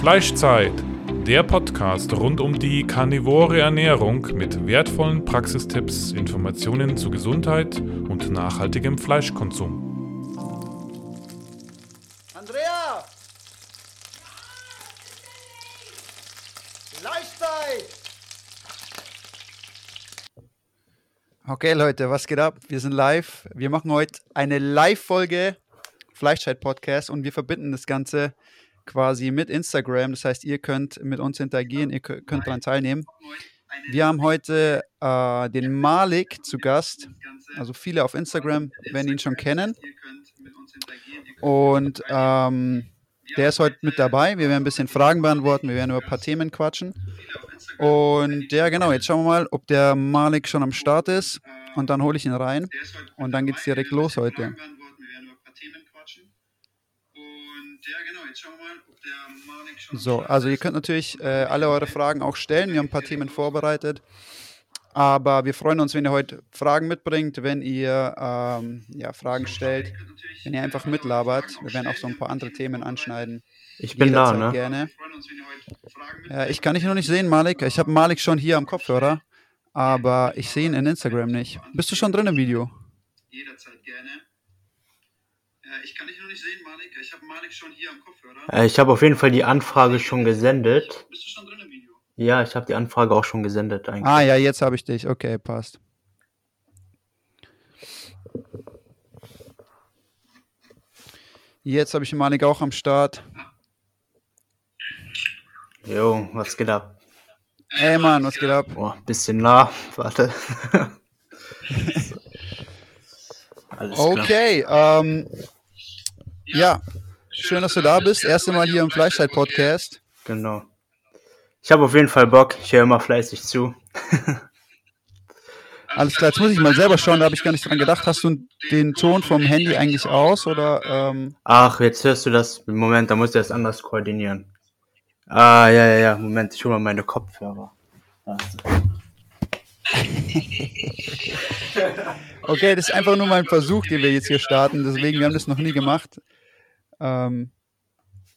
Fleischzeit, der Podcast rund um die karnivore Ernährung mit wertvollen Praxistipps, Informationen zu Gesundheit und nachhaltigem Fleischkonsum. Andrea! Fleischzeit! Okay, Leute, was geht ab? Wir sind live. Wir machen heute eine Live-Folge Fleischzeit-Podcast und wir verbinden das Ganze quasi mit Instagram. Das heißt, ihr könnt mit uns interagieren, ihr könnt daran teilnehmen. Wir haben heute äh, den Malik zu Gast. Also viele auf Instagram werden ihn schon kennen. Und ähm, der ist heute mit dabei. Wir werden ein bisschen Fragen beantworten, wir werden über ein paar Themen quatschen. Und ja, genau, jetzt schauen wir mal, ob der Malik schon am Start ist. Und dann hole ich ihn rein. Und dann geht es direkt los heute. So, also ihr könnt natürlich äh, alle eure Fragen auch stellen. Wir haben ein paar Themen vorbereitet. Aber wir freuen uns, wenn ihr heute Fragen mitbringt, wenn ihr ähm, ja, Fragen stellt, wenn ihr einfach mitlabert. Wir werden auch so ein paar andere Themen anschneiden. Ich bin da, ne? Gerne. Ja, ich kann dich noch nicht sehen, Malik. Ich habe Malik schon hier am Kopfhörer, aber ich sehe ihn in Instagram nicht. Bist du schon drin im Video? Jederzeit gerne. Ich kann dich noch nicht sehen, Malik. Ich habe Malik schon hier am Kopfhörer. Äh, ich habe auf jeden Fall die Anfrage schon gesendet. Bist du schon drin im Video? Ja, ich habe die Anfrage auch schon gesendet eigentlich. Ah ja, jetzt habe ich dich. Okay, passt. Jetzt habe ich Malik auch am Start. Jo, was geht ab? Ey Mann, was geht ab? Boah, bisschen nah. Warte. okay, ähm, ja, schön, dass du da bist. Erste Mal hier im Fleischzeit-Podcast. Genau. Ich habe auf jeden Fall Bock. Ich höre immer fleißig zu. Alles klar, jetzt muss ich mal selber schauen, da habe ich gar nicht dran gedacht. Hast du den Ton vom Handy eigentlich aus oder? Ähm Ach, jetzt hörst du das. Moment, da musst du das anders koordinieren. Ah, ja, ja, ja. Moment, ich hole mal meine Kopfhörer. Also. okay, das ist einfach nur mal ein Versuch, den wir jetzt hier starten. Deswegen, wir haben das noch nie gemacht. Ähm,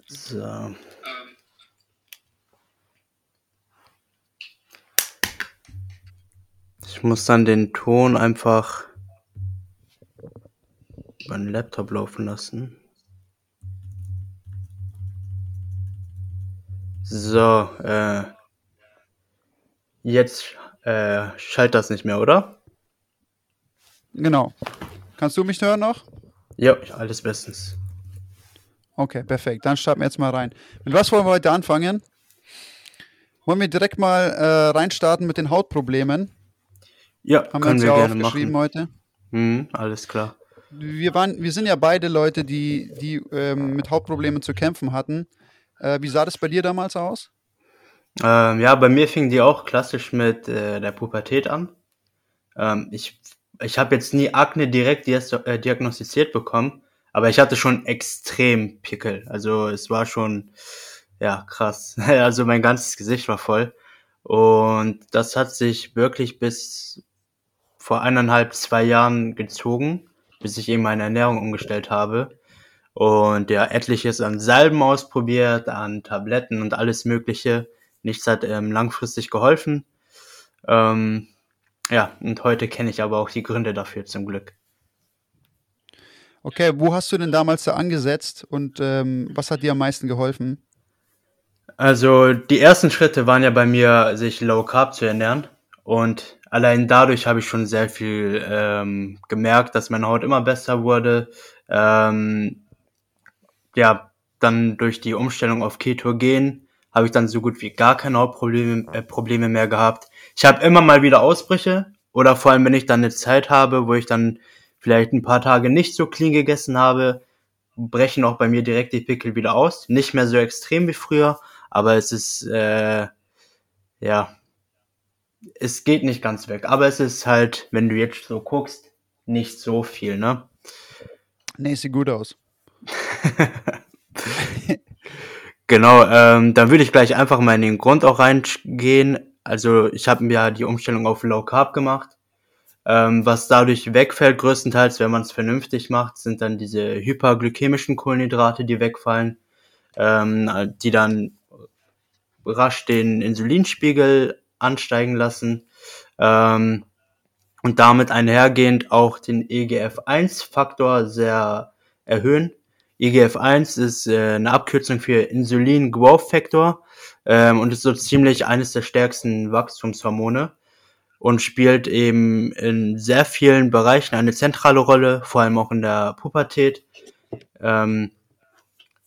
so. Ich muss dann den Ton einfach den Laptop laufen lassen. So, äh, jetzt äh, schaltet das nicht mehr, oder? Genau. Kannst du mich hören noch? Ja, alles bestens. Okay, perfekt. Dann starten wir jetzt mal rein. Mit was wollen wir heute anfangen? Wollen wir direkt mal äh, reinstarten mit den Hautproblemen? Ja, Haben können wir, uns wir gerne machen. heute. Mhm, alles klar. Wir, waren, wir sind ja beide Leute, die, die ähm, mit Hautproblemen zu kämpfen hatten. Äh, wie sah das bei dir damals aus? Ähm, ja, bei mir fing die auch klassisch mit äh, der Pubertät an. Ähm, ich ich habe jetzt nie Akne direkt äh, diagnostiziert bekommen, aber ich hatte schon extrem Pickel. Also es war schon, ja, krass. Also mein ganzes Gesicht war voll. Und das hat sich wirklich bis vor eineinhalb, zwei Jahren gezogen, bis ich eben meine Ernährung umgestellt habe. Und ja, etliches an Salben ausprobiert, an Tabletten und alles Mögliche. Nichts hat ähm, langfristig geholfen. Ähm, ja, und heute kenne ich aber auch die Gründe dafür zum Glück. Okay, wo hast du denn damals da angesetzt und ähm, was hat dir am meisten geholfen? Also die ersten Schritte waren ja bei mir, sich low carb zu ernähren und allein dadurch habe ich schon sehr viel ähm, gemerkt, dass meine Haut immer besser wurde. Ähm, ja, dann durch die Umstellung auf Ketogen habe ich dann so gut wie gar keine Hautprobleme äh, Probleme mehr gehabt. Ich habe immer mal wieder Ausbrüche oder vor allem, wenn ich dann eine Zeit habe, wo ich dann vielleicht ein paar Tage nicht so clean gegessen habe, brechen auch bei mir direkt die Pickel wieder aus. Nicht mehr so extrem wie früher, aber es ist, äh, ja, es geht nicht ganz weg. Aber es ist halt, wenn du jetzt so guckst, nicht so viel, ne? Nee, sieht gut aus. genau, ähm, dann würde ich gleich einfach mal in den Grund auch reingehen. Also ich habe mir die Umstellung auf Low Carb gemacht. Ähm, was dadurch wegfällt, größtenteils, wenn man es vernünftig macht, sind dann diese hyperglykämischen Kohlenhydrate, die wegfallen, ähm, die dann rasch den Insulinspiegel ansteigen lassen ähm, und damit einhergehend auch den EGF-1-Faktor sehr erhöhen. EGF-1 ist äh, eine Abkürzung für Insulin Growth Factor ähm, und ist so ziemlich eines der stärksten Wachstumshormone und spielt eben in sehr vielen Bereichen eine zentrale Rolle, vor allem auch in der Pubertät. Ähm,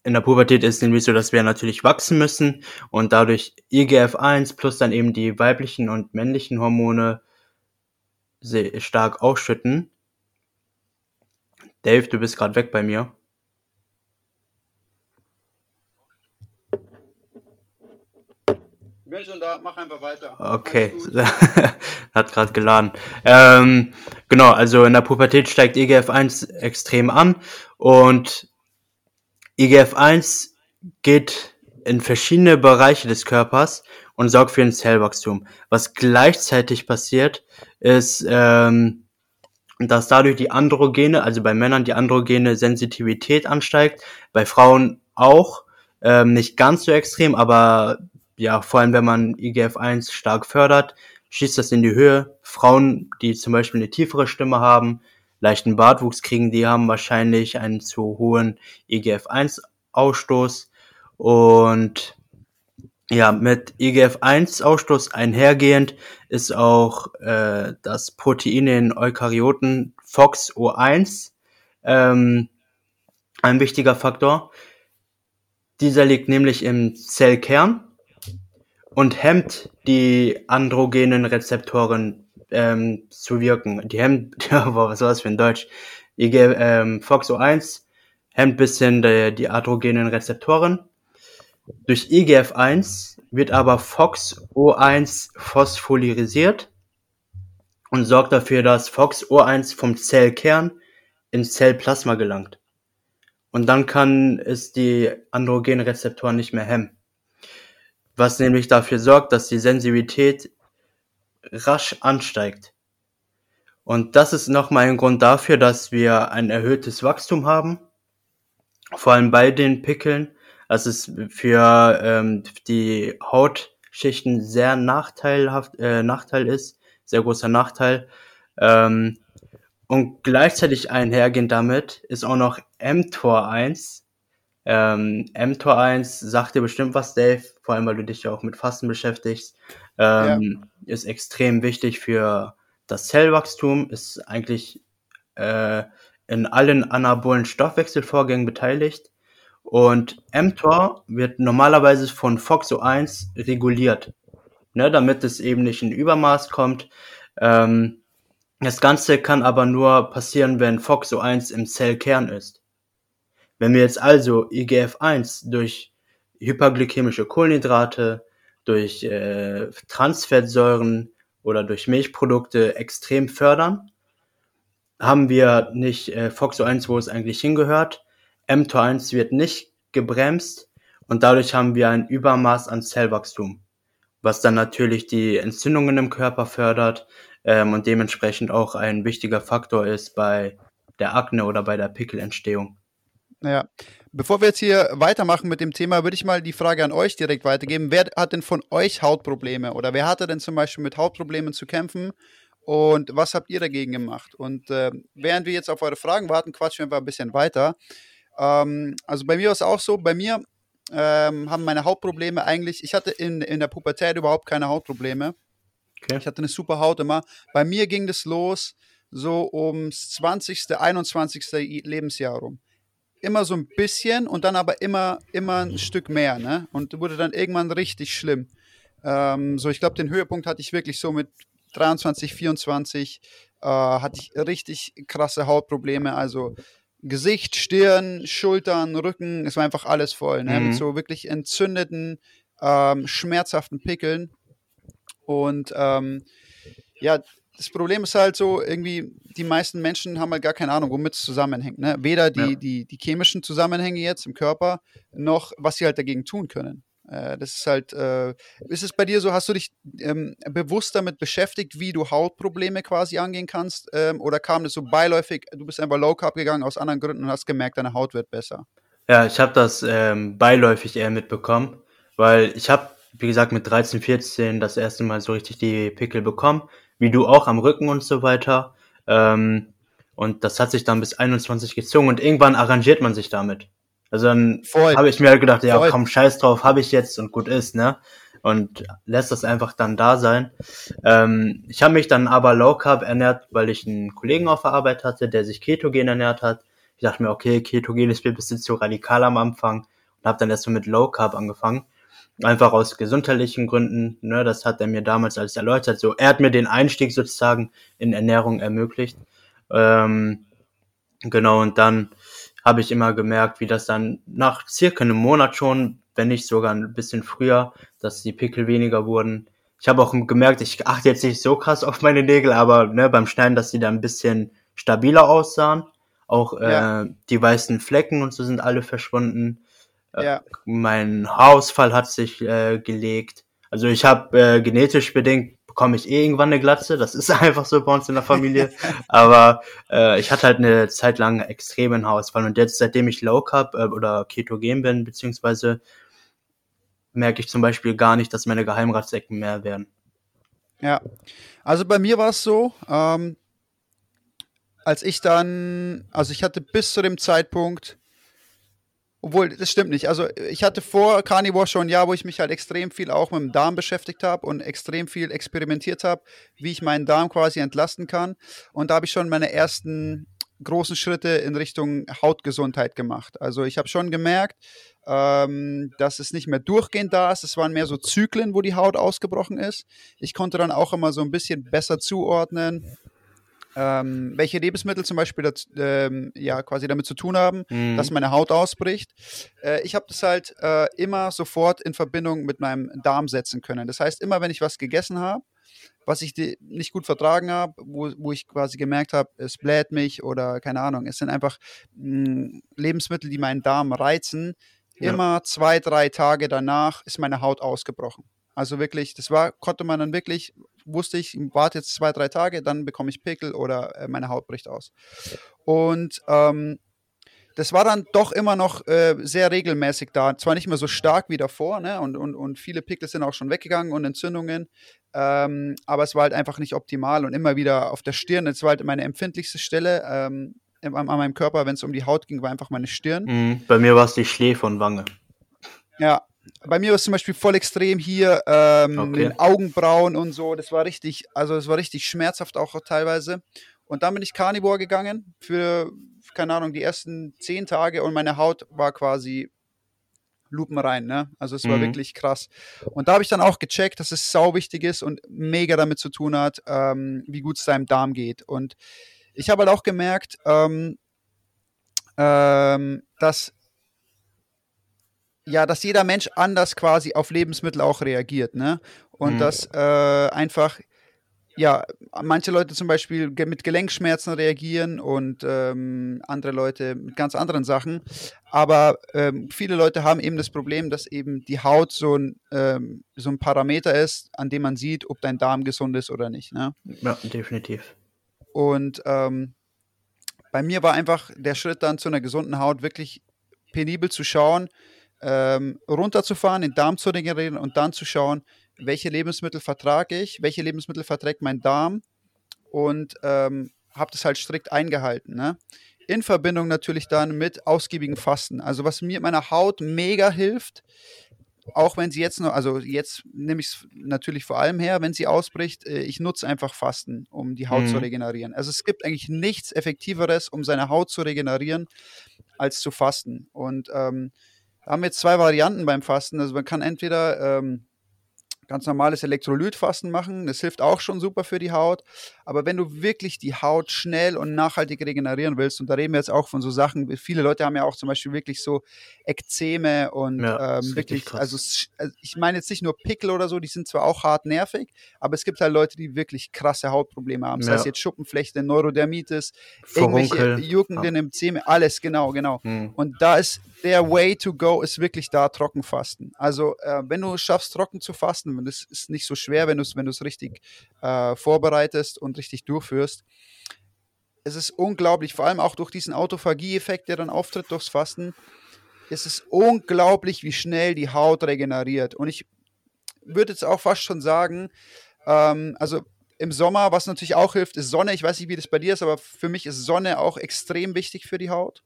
in der Pubertät ist es nämlich so, dass wir natürlich wachsen müssen und dadurch IGF-1 plus dann eben die weiblichen und männlichen Hormone sehr stark ausschütten. Dave, du bist gerade weg bei mir. Bin schon da, mach einfach weiter. Okay, hat gerade geladen. Ähm, genau, also in der Pubertät steigt IGF-1 extrem an und IGF-1 geht in verschiedene Bereiche des Körpers und sorgt für ein Zellwachstum. Was gleichzeitig passiert, ist, ähm, dass dadurch die Androgene, also bei Männern die androgene Sensitivität ansteigt, bei Frauen auch, ähm, nicht ganz so extrem, aber ja, vor allem wenn man IGF-1 stark fördert, schießt das in die Höhe. Frauen, die zum Beispiel eine tiefere Stimme haben, leichten Bartwuchs kriegen, die haben wahrscheinlich einen zu hohen IGF-1-Ausstoß. Und ja, mit IGF-1-Ausstoß einhergehend ist auch äh, das Protein in Eukaryoten FOXO1 ähm, ein wichtiger Faktor. Dieser liegt nämlich im Zellkern und hemmt die androgenen Rezeptoren ähm, zu wirken. Die hemmt, ja, was war das für ein Deutsch? Die ähm, FOXO1 hemmt bisschen die, die androgenen Rezeptoren. Durch IGF-1 wird aber FOXO1 phosphorylisiert und sorgt dafür, dass FOXO1 vom Zellkern ins Zellplasma gelangt. Und dann kann es die androgenen Rezeptoren nicht mehr hemmen was nämlich dafür sorgt, dass die Sensibilität rasch ansteigt. Und das ist nochmal ein Grund dafür, dass wir ein erhöhtes Wachstum haben, vor allem bei den Pickeln. Das ist für ähm, die Hautschichten sehr nachteilhaft, äh, Nachteil ist, sehr großer Nachteil. Ähm, und gleichzeitig einhergehend damit ist auch noch mTOR 1, ähm, mTOR 1 sagt dir bestimmt was, Dave, vor allem weil du dich ja auch mit Fasten beschäftigst. Ähm, ja. Ist extrem wichtig für das Zellwachstum, ist eigentlich äh, in allen anabolen Stoffwechselvorgängen beteiligt. Und mTOR wird normalerweise von FOXO1 reguliert, ne, damit es eben nicht in Übermaß kommt. Ähm, das Ganze kann aber nur passieren, wenn FOXO1 im Zellkern ist. Wenn wir jetzt also IGF-1 durch hyperglykämische Kohlenhydrate, durch äh, Transfettsäuren oder durch Milchprodukte extrem fördern, haben wir nicht äh, FOXO1, wo es eigentlich hingehört. mTOR1 wird nicht gebremst und dadurch haben wir ein Übermaß an Zellwachstum, was dann natürlich die Entzündungen im Körper fördert ähm, und dementsprechend auch ein wichtiger Faktor ist bei der Akne oder bei der Pickelentstehung. Ja. Bevor wir jetzt hier weitermachen mit dem Thema, würde ich mal die Frage an euch direkt weitergeben. Wer hat denn von euch Hautprobleme oder wer hatte denn zum Beispiel mit Hautproblemen zu kämpfen und was habt ihr dagegen gemacht? Und äh, während wir jetzt auf eure Fragen warten, quatschen wir einfach ein bisschen weiter. Ähm, also bei mir war es auch so, bei mir ähm, haben meine Hautprobleme eigentlich, ich hatte in, in der Pubertät überhaupt keine Hautprobleme. Okay. Ich hatte eine super Haut immer. Bei mir ging das los so ums 20., 21. Lebensjahr rum immer so ein bisschen und dann aber immer, immer ein Stück mehr, ne? Und wurde dann irgendwann richtig schlimm. Ähm, so, ich glaube, den Höhepunkt hatte ich wirklich so mit 23, 24, äh, hatte ich richtig krasse Hautprobleme, also Gesicht, Stirn, Schultern, Rücken, es war einfach alles voll, ne? Mhm. Mit so wirklich entzündeten, ähm, schmerzhaften Pickeln. Und ähm, ja, das Problem ist halt so, irgendwie, die meisten Menschen haben halt gar keine Ahnung, womit es zusammenhängt. Ne? Weder die, ja. die, die chemischen Zusammenhänge jetzt im Körper, noch was sie halt dagegen tun können. Äh, das ist halt, äh, ist es bei dir so, hast du dich ähm, bewusst damit beschäftigt, wie du Hautprobleme quasi angehen kannst? Ähm, oder kam das so beiläufig, du bist einfach Low Carb gegangen aus anderen Gründen und hast gemerkt, deine Haut wird besser? Ja, ich habe das ähm, beiläufig eher mitbekommen, weil ich habe wie gesagt, mit 13, 14 das erste Mal so richtig die Pickel bekommen, wie du auch am Rücken und so weiter. Ähm, und das hat sich dann bis 21 gezogen und irgendwann arrangiert man sich damit. Also dann habe ich mir halt gedacht, ja, Voll. komm, scheiß drauf, habe ich jetzt und gut ist, ne? Und lässt das einfach dann da sein. Ähm, ich habe mich dann aber Low Carb ernährt, weil ich einen Kollegen auf der Arbeit hatte, der sich Ketogen ernährt hat. Ich dachte mir, okay, Ketogen ist mir ein bisschen zu radikal am Anfang und habe dann erst so mit Low Carb angefangen. Einfach aus gesundheitlichen Gründen, ne, das hat er mir damals alles erläutert. So, er hat mir den Einstieg sozusagen in Ernährung ermöglicht. Ähm, genau, und dann habe ich immer gemerkt, wie das dann nach circa einem Monat schon, wenn nicht sogar ein bisschen früher, dass die Pickel weniger wurden. Ich habe auch gemerkt, ich achte jetzt nicht so krass auf meine Nägel, aber ne, beim Schneiden, dass die dann ein bisschen stabiler aussahen. Auch ja. äh, die weißen Flecken und so sind alle verschwunden. Äh, ja. Mein Haarausfall hat sich äh, gelegt. Also ich habe äh, genetisch bedingt bekomme ich eh irgendwann eine Glatze. Das ist einfach so bei uns in der Familie. Aber äh, ich hatte halt eine Zeit lang extremen Haarausfall. Und jetzt, seitdem ich Low Carb äh, oder Ketogen bin, beziehungsweise merke ich zum Beispiel gar nicht, dass meine Geheimratsecken mehr werden. Ja, also bei mir war es so, ähm, als ich dann, also ich hatte bis zu dem Zeitpunkt obwohl, das stimmt nicht. Also ich hatte vor Carnivore schon ein Jahr, wo ich mich halt extrem viel auch mit dem Darm beschäftigt habe und extrem viel experimentiert habe, wie ich meinen Darm quasi entlasten kann. Und da habe ich schon meine ersten großen Schritte in Richtung Hautgesundheit gemacht. Also ich habe schon gemerkt, ähm, dass es nicht mehr durchgehend da ist. Es waren mehr so Zyklen, wo die Haut ausgebrochen ist. Ich konnte dann auch immer so ein bisschen besser zuordnen, ähm, welche Lebensmittel zum Beispiel das, ähm, ja, quasi damit zu tun haben, mhm. dass meine Haut ausbricht. Äh, ich habe das halt äh, immer sofort in Verbindung mit meinem Darm setzen können. Das heißt, immer wenn ich was gegessen habe, was ich nicht gut vertragen habe, wo, wo ich quasi gemerkt habe, es bläht mich oder keine Ahnung, es sind einfach mh, hm, Lebensmittel, die meinen Darm reizen. Ja. Immer zwei, drei Tage danach ist meine Haut ausgebrochen. Also wirklich, das war, konnte man dann wirklich wusste ich, warte jetzt zwei, drei Tage, dann bekomme ich Pickel oder äh, meine Haut bricht aus. Und ähm, das war dann doch immer noch äh, sehr regelmäßig da. Zwar nicht mehr so stark wie davor, ne? und, und, und viele Pickel sind auch schon weggegangen und Entzündungen, ähm, aber es war halt einfach nicht optimal und immer wieder auf der Stirn. Das war halt meine empfindlichste Stelle ähm, an, meinem Körper, wenn es um die Haut ging, war einfach meine Stirn. Mhm, bei mir war es die Schläfe und Wange. Ja, bei mir war es zum Beispiel voll extrem hier, ähm, okay. den Augenbrauen und so. Das war richtig, also es war richtig schmerzhaft auch teilweise. Und dann bin ich Carnivore gegangen für, keine Ahnung, die ersten zehn Tage und meine Haut war quasi lupenrein, ne? Also es war mhm. wirklich krass. Und da habe ich dann auch gecheckt, dass es sau wichtig ist und mega damit zu tun hat, ähm, wie gut es deinem Darm geht. Und ich habe halt auch gemerkt, ähm, ähm, dass ja, dass jeder Mensch anders quasi auf Lebensmittel auch reagiert, ne? Und mhm. dass äh, einfach, ja, manche Leute zum Beispiel mit Gelenkschmerzen reagieren und ähm, andere Leute mit ganz anderen Sachen. Aber ähm, viele Leute haben eben das Problem, dass eben die Haut so ein, ähm, so ein Parameter ist, an dem man sieht, ob dein Darm gesund ist oder nicht. Ne? Ja, definitiv. Und ähm, bei mir war einfach der Schritt dann zu einer gesunden Haut wirklich penibel zu schauen, ähm, runterzufahren, den Darm zu regenerieren und dann zu schauen, welche Lebensmittel vertrage ich, welche Lebensmittel verträgt mein Darm und ähm, habe das halt strikt eingehalten. Ne? In Verbindung natürlich dann mit ausgiebigen Fasten. Also was mir meiner Haut mega hilft, auch wenn sie jetzt noch, also jetzt nehme ich es natürlich vor allem her, wenn sie ausbricht, äh, ich nutze einfach Fasten, um die Haut mhm. zu regenerieren. Also es gibt eigentlich nichts Effektiveres, um seine Haut zu regenerieren, als zu fasten. Und ähm, haben jetzt zwei Varianten beim Fasten. Also man kann entweder ähm, ganz normales Elektrolytfasten machen. Das hilft auch schon super für die Haut. Aber wenn du wirklich die Haut schnell und nachhaltig regenerieren willst, und da reden wir jetzt auch von so Sachen, viele Leute haben ja auch zum Beispiel wirklich so Ekzeme und ja, ähm, wirklich, also, also ich meine jetzt nicht nur Pickel oder so, die sind zwar auch hart nervig, aber es gibt halt Leute, die wirklich krasse Hautprobleme haben. Ja. Das heißt jetzt Schuppenflechte, Neurodermitis, Furunkel. irgendwelche juckenden ja. Ekzeme, alles, genau, genau. Hm. Und da ist der Way to go ist wirklich da Trockenfasten. Also äh, wenn du schaffst, trocken zu fasten, das ist nicht so schwer, wenn du es wenn richtig äh, vorbereitest und richtig durchführst. Es ist unglaublich, vor allem auch durch diesen Autophagie-Effekt, der dann auftritt durchs Fasten, es ist unglaublich, wie schnell die Haut regeneriert. Und ich würde jetzt auch fast schon sagen, ähm, also im Sommer, was natürlich auch hilft, ist Sonne. Ich weiß nicht, wie das bei dir ist, aber für mich ist Sonne auch extrem wichtig für die Haut.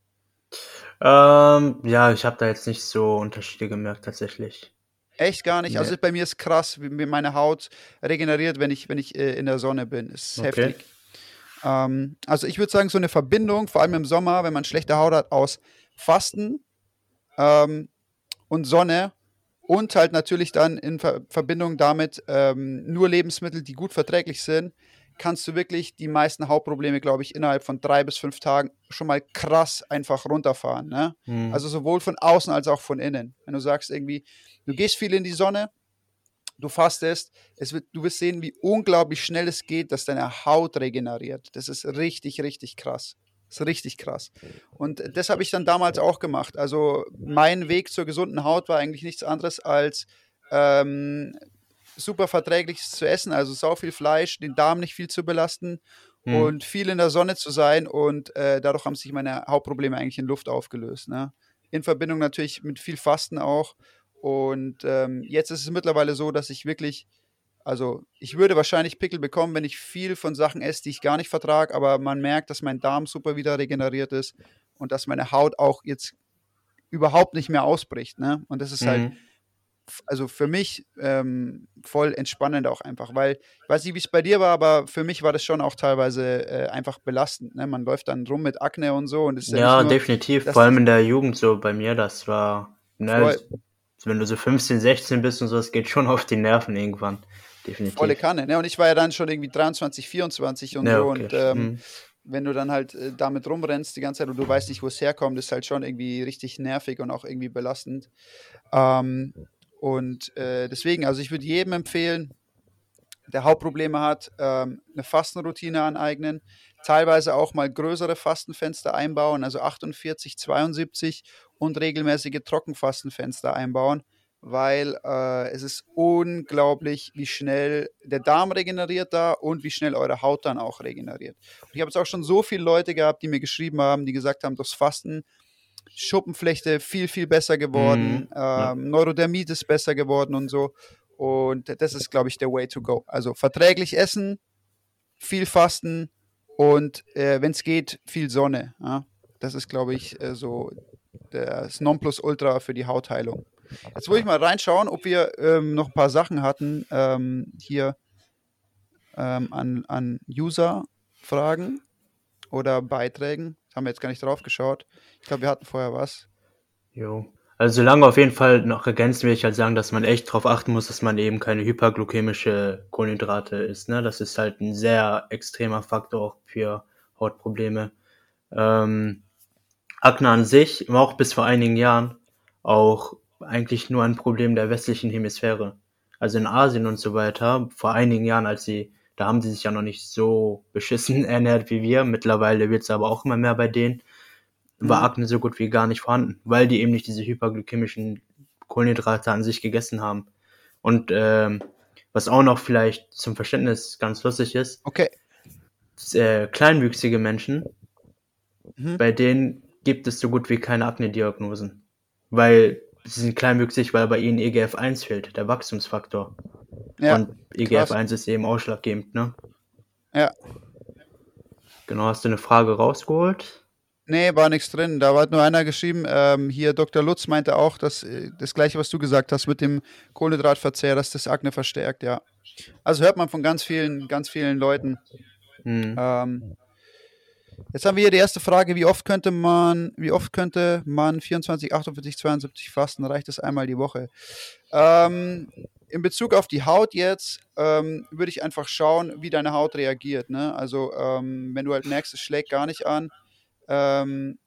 Ähm, ja, ich habe da jetzt nicht so Unterschiede gemerkt tatsächlich. Echt gar nicht. Nee. Also bei mir ist krass, wie mir meine Haut regeneriert, wenn ich, wenn ich äh, in der Sonne bin. Ist Okay. heftig. Ähm, also ich würde sagen, so eine Verbindung, vor allem im Sommer, wenn man schlechte Haut hat, aus Fasten ähm, und Sonne und halt natürlich dann in Ver Verbindung damit ähm, nur Lebensmittel, die gut verträglich sind, kannst du wirklich die meisten Hautprobleme, glaube ich, innerhalb von drei bis fünf Tagen schon mal krass einfach runterfahren. Ne? Hm. Also sowohl von außen als auch von innen. Wenn du sagst irgendwie, du gehst viel in die Sonne, du fastest, es wird, du wirst sehen, wie unglaublich schnell es geht, dass deine Haut regeneriert. Das ist richtig, richtig krass. Das ist richtig krass. Und das habe ich dann damals auch gemacht. Also mein Weg zur gesunden Haut war eigentlich nichts anderes als ähm, super verträgliches zu essen, also sau viel Fleisch, den Darm nicht viel zu belasten Hm. und viel in der Sonne zu sein und äh, dadurch haben sich meine Hauptprobleme eigentlich in Luft aufgelöst. Ne? In Verbindung natürlich mit viel Fasten auch. Und ähm, jetzt ist es mittlerweile so, dass ich wirklich, also ich würde wahrscheinlich Pickel bekommen, wenn ich viel von Sachen esse, die ich gar nicht vertrage, aber man merkt, dass mein Darm super wieder regeneriert ist und dass meine Haut auch jetzt überhaupt nicht mehr ausbricht. Ne? Und das ist halt Mhm. f- also für mich ähm, voll entspannend auch einfach, weil ich weiß nicht, wie es bei dir war, aber für mich war das schon auch teilweise äh, einfach belastend. Ne? Man läuft dann rum mit Akne und so und es ist ja, Ja, nur, definitiv. Vor allem in der Jugend so bei mir, das war, ne, Voll. wenn du so 15, 16 bist und so, das geht schon auf die Nerven irgendwann. Definitiv. volle Kanne. Ne? Und ich war ja dann schon irgendwie 23, 24 und Ja, so okay. und ähm, Mhm. wenn du dann halt äh, damit rumrennst die ganze Zeit und du weißt nicht, wo es herkommt, ist halt schon irgendwie richtig nervig und auch irgendwie belastend. Ähm, und äh, deswegen, also ich würde jedem empfehlen, der Hauptprobleme hat, ähm, eine Fastenroutine aneignen, teilweise auch mal größere Fastenfenster einbauen, also 48, 72 und regelmäßige Trockenfastenfenster einbauen, weil äh, es ist unglaublich, wie schnell der Darm regeneriert da und wie schnell eure Haut dann auch regeneriert. Und ich habe jetzt auch schon so viele Leute gehabt, die mir geschrieben haben, die gesagt haben, durchs Fasten Schuppenflechte viel, viel besser geworden, Mhm, ähm, Neurodermitis besser geworden und so. Und das ist, glaube ich, der Way to go. Also verträglich essen, viel fasten und äh, wenn es geht, viel Sonne. Ja? Das ist, glaube ich, äh, so das Nonplusultra für die Hautheilung. Jetzt wollte ich mal reinschauen, ob wir ähm, noch ein paar Sachen hatten ähm, hier ähm, an, an User-Fragen oder Beiträgen. Haben wir jetzt gar nicht drauf geschaut. Ich glaube, wir hatten vorher was. Jo. Also solange auf jeden Fall noch ergänzen will ich halt sagen, dass man echt darauf achten muss, dass man eben keine hyperglykämische Kohlenhydrate isst. Ne? Das ist halt ein sehr extremer Faktor auch für Hautprobleme. Ähm, Akne an sich war auch bis vor einigen Jahren auch eigentlich nur ein Problem der westlichen Hemisphäre. Also in Asien und so weiter, vor einigen Jahren, als sie, da haben sie sich ja noch nicht so beschissen ernährt wie wir. Mittlerweile wird es aber auch immer mehr bei denen war Mhm. Akne so gut wie gar nicht vorhanden, weil die eben nicht diese hyperglykämischen Kohlenhydrate an sich gegessen haben. Und ähm, was auch noch vielleicht zum Verständnis ganz lustig ist, Okay. äh, kleinwüchsige Menschen, Mhm. bei denen gibt es so gut wie keine Akne-Diagnosen. Weil sie sind kleinwüchsig, weil bei ihnen EGF1 fehlt, der Wachstumsfaktor. Ja, Und EGF1 ist eben ausschlaggebend, ne? Ja. Genau, hast du eine Frage rausgeholt? Nee, war nichts drin. Da hat nur einer geschrieben, ähm, hier Dr. Lutz meinte auch, dass äh, das gleiche, was du gesagt hast mit dem Kohlenhydratverzehr, dass das Akne verstärkt, ja. Also hört man von ganz vielen, ganz vielen Leuten. Hm. Ähm, jetzt haben wir hier die erste Frage, wie oft könnte man, wie oft könnte man 24, 48, 72 fasten? Reicht das einmal die Woche? Ähm, in Bezug auf die Haut jetzt ähm, würde ich einfach schauen, wie deine Haut reagiert. Ne? Also ähm, wenn du halt merkst, es schlägt gar nicht an, ähm,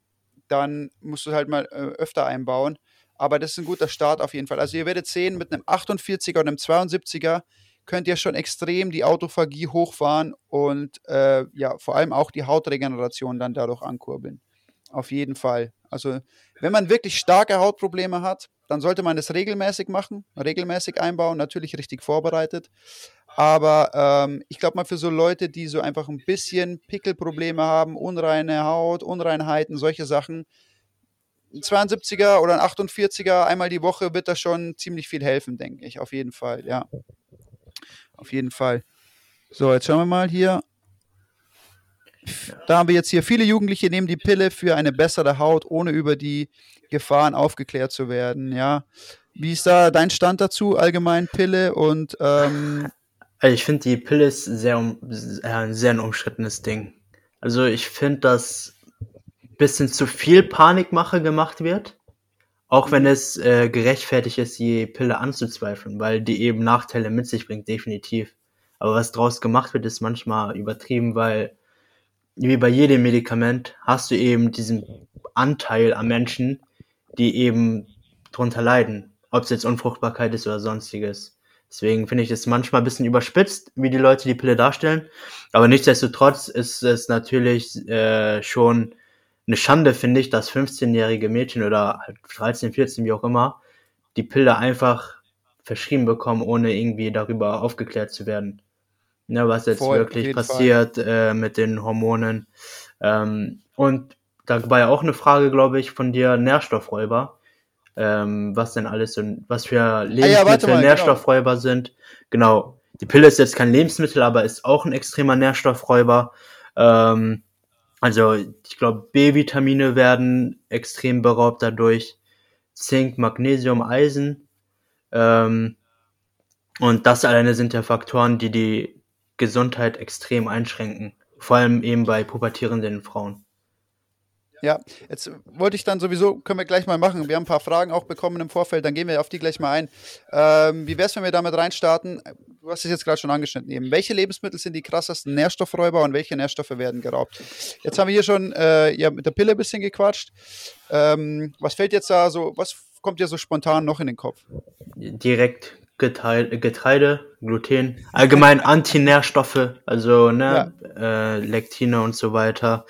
dann musst du halt mal äh, öfter einbauen. Aber das ist ein guter Start auf jeden Fall. Also ihr werdet sehen, mit einem 48er und einem 72er könnt ihr schon extrem die Autophagie hochfahren und äh, ja, vor allem auch die Hautregeneration dann dadurch ankurbeln. Auf jeden Fall. Also wenn man wirklich starke Hautprobleme hat, dann sollte man das regelmäßig machen, regelmäßig einbauen, natürlich richtig vorbereitet. Aber ähm, ich glaube mal für so Leute, die so einfach ein bisschen Pickelprobleme haben, unreine Haut, Unreinheiten, solche Sachen, ein 72er oder ein 48er einmal die Woche wird das schon ziemlich viel helfen, denke ich. Auf jeden Fall, ja. Auf jeden Fall. So, jetzt schauen wir mal hier. Da haben wir jetzt hier viele Jugendliche nehmen die Pille für eine bessere Haut, ohne über die Gefahren aufgeklärt zu werden. Ja, wie ist da dein Stand dazu allgemein Pille und ähm also ich finde die Pille ist sehr äh, sehr ein umstrittenes Ding. Also ich finde, dass bisschen zu viel Panikmache gemacht wird, auch wenn es äh, gerechtfertigt ist, die Pille anzuzweifeln, weil die eben Nachteile mit sich bringt, definitiv. Aber was draus gemacht wird, ist manchmal übertrieben, weil wie bei jedem Medikament hast du eben diesen Anteil an Menschen, die eben drunter leiden, ob es jetzt Unfruchtbarkeit ist oder sonstiges. Deswegen finde ich es manchmal ein bisschen überspitzt, wie die Leute die Pille darstellen. Aber nichtsdestotrotz ist es natürlich äh, schon eine Schande, finde ich, dass 15-jährige Mädchen oder 13, 14, wie auch immer, die Pille einfach verschrieben bekommen, ohne irgendwie darüber aufgeklärt zu werden. Ne, was jetzt Voll, wirklich passiert äh, mit den Hormonen. Ähm, und da war ja auch eine Frage, glaube ich, von dir, Nährstoffräuber. Ähm, was denn alles so, was für Lebensmittel ah, ja, mal, genau. Nährstoffräuber genau. sind. Genau. Die Pille ist jetzt kein Lebensmittel, aber ist auch ein extremer Nährstoffräuber. Ähm, also ich glaube, B-Vitamine werden extrem beraubt dadurch. Zink, Magnesium, Eisen. Ähm, und das alleine sind ja Faktoren, die die Gesundheit extrem einschränken. Vor allem eben bei pubertierenden Frauen. Ja, jetzt wollte ich dann sowieso, können wir gleich mal machen. Wir haben ein paar Fragen auch bekommen im Vorfeld, dann gehen wir auf die gleich mal ein. Ähm, wie wäre es, wenn wir damit reinstarten? Du hast es jetzt gerade schon angeschnitten eben. Welche Lebensmittel sind die krassesten Nährstoffräuber und welche Nährstoffe werden geraubt? Jetzt haben wir hier schon äh, ja, mit der Pille ein bisschen gequatscht. Ähm, was fällt jetzt da so, was kommt dir so spontan noch in den Kopf? Direkt Getreide, Getreide Gluten, allgemein Antinährstoffe, also ne, ja. äh, Lektine und so weiter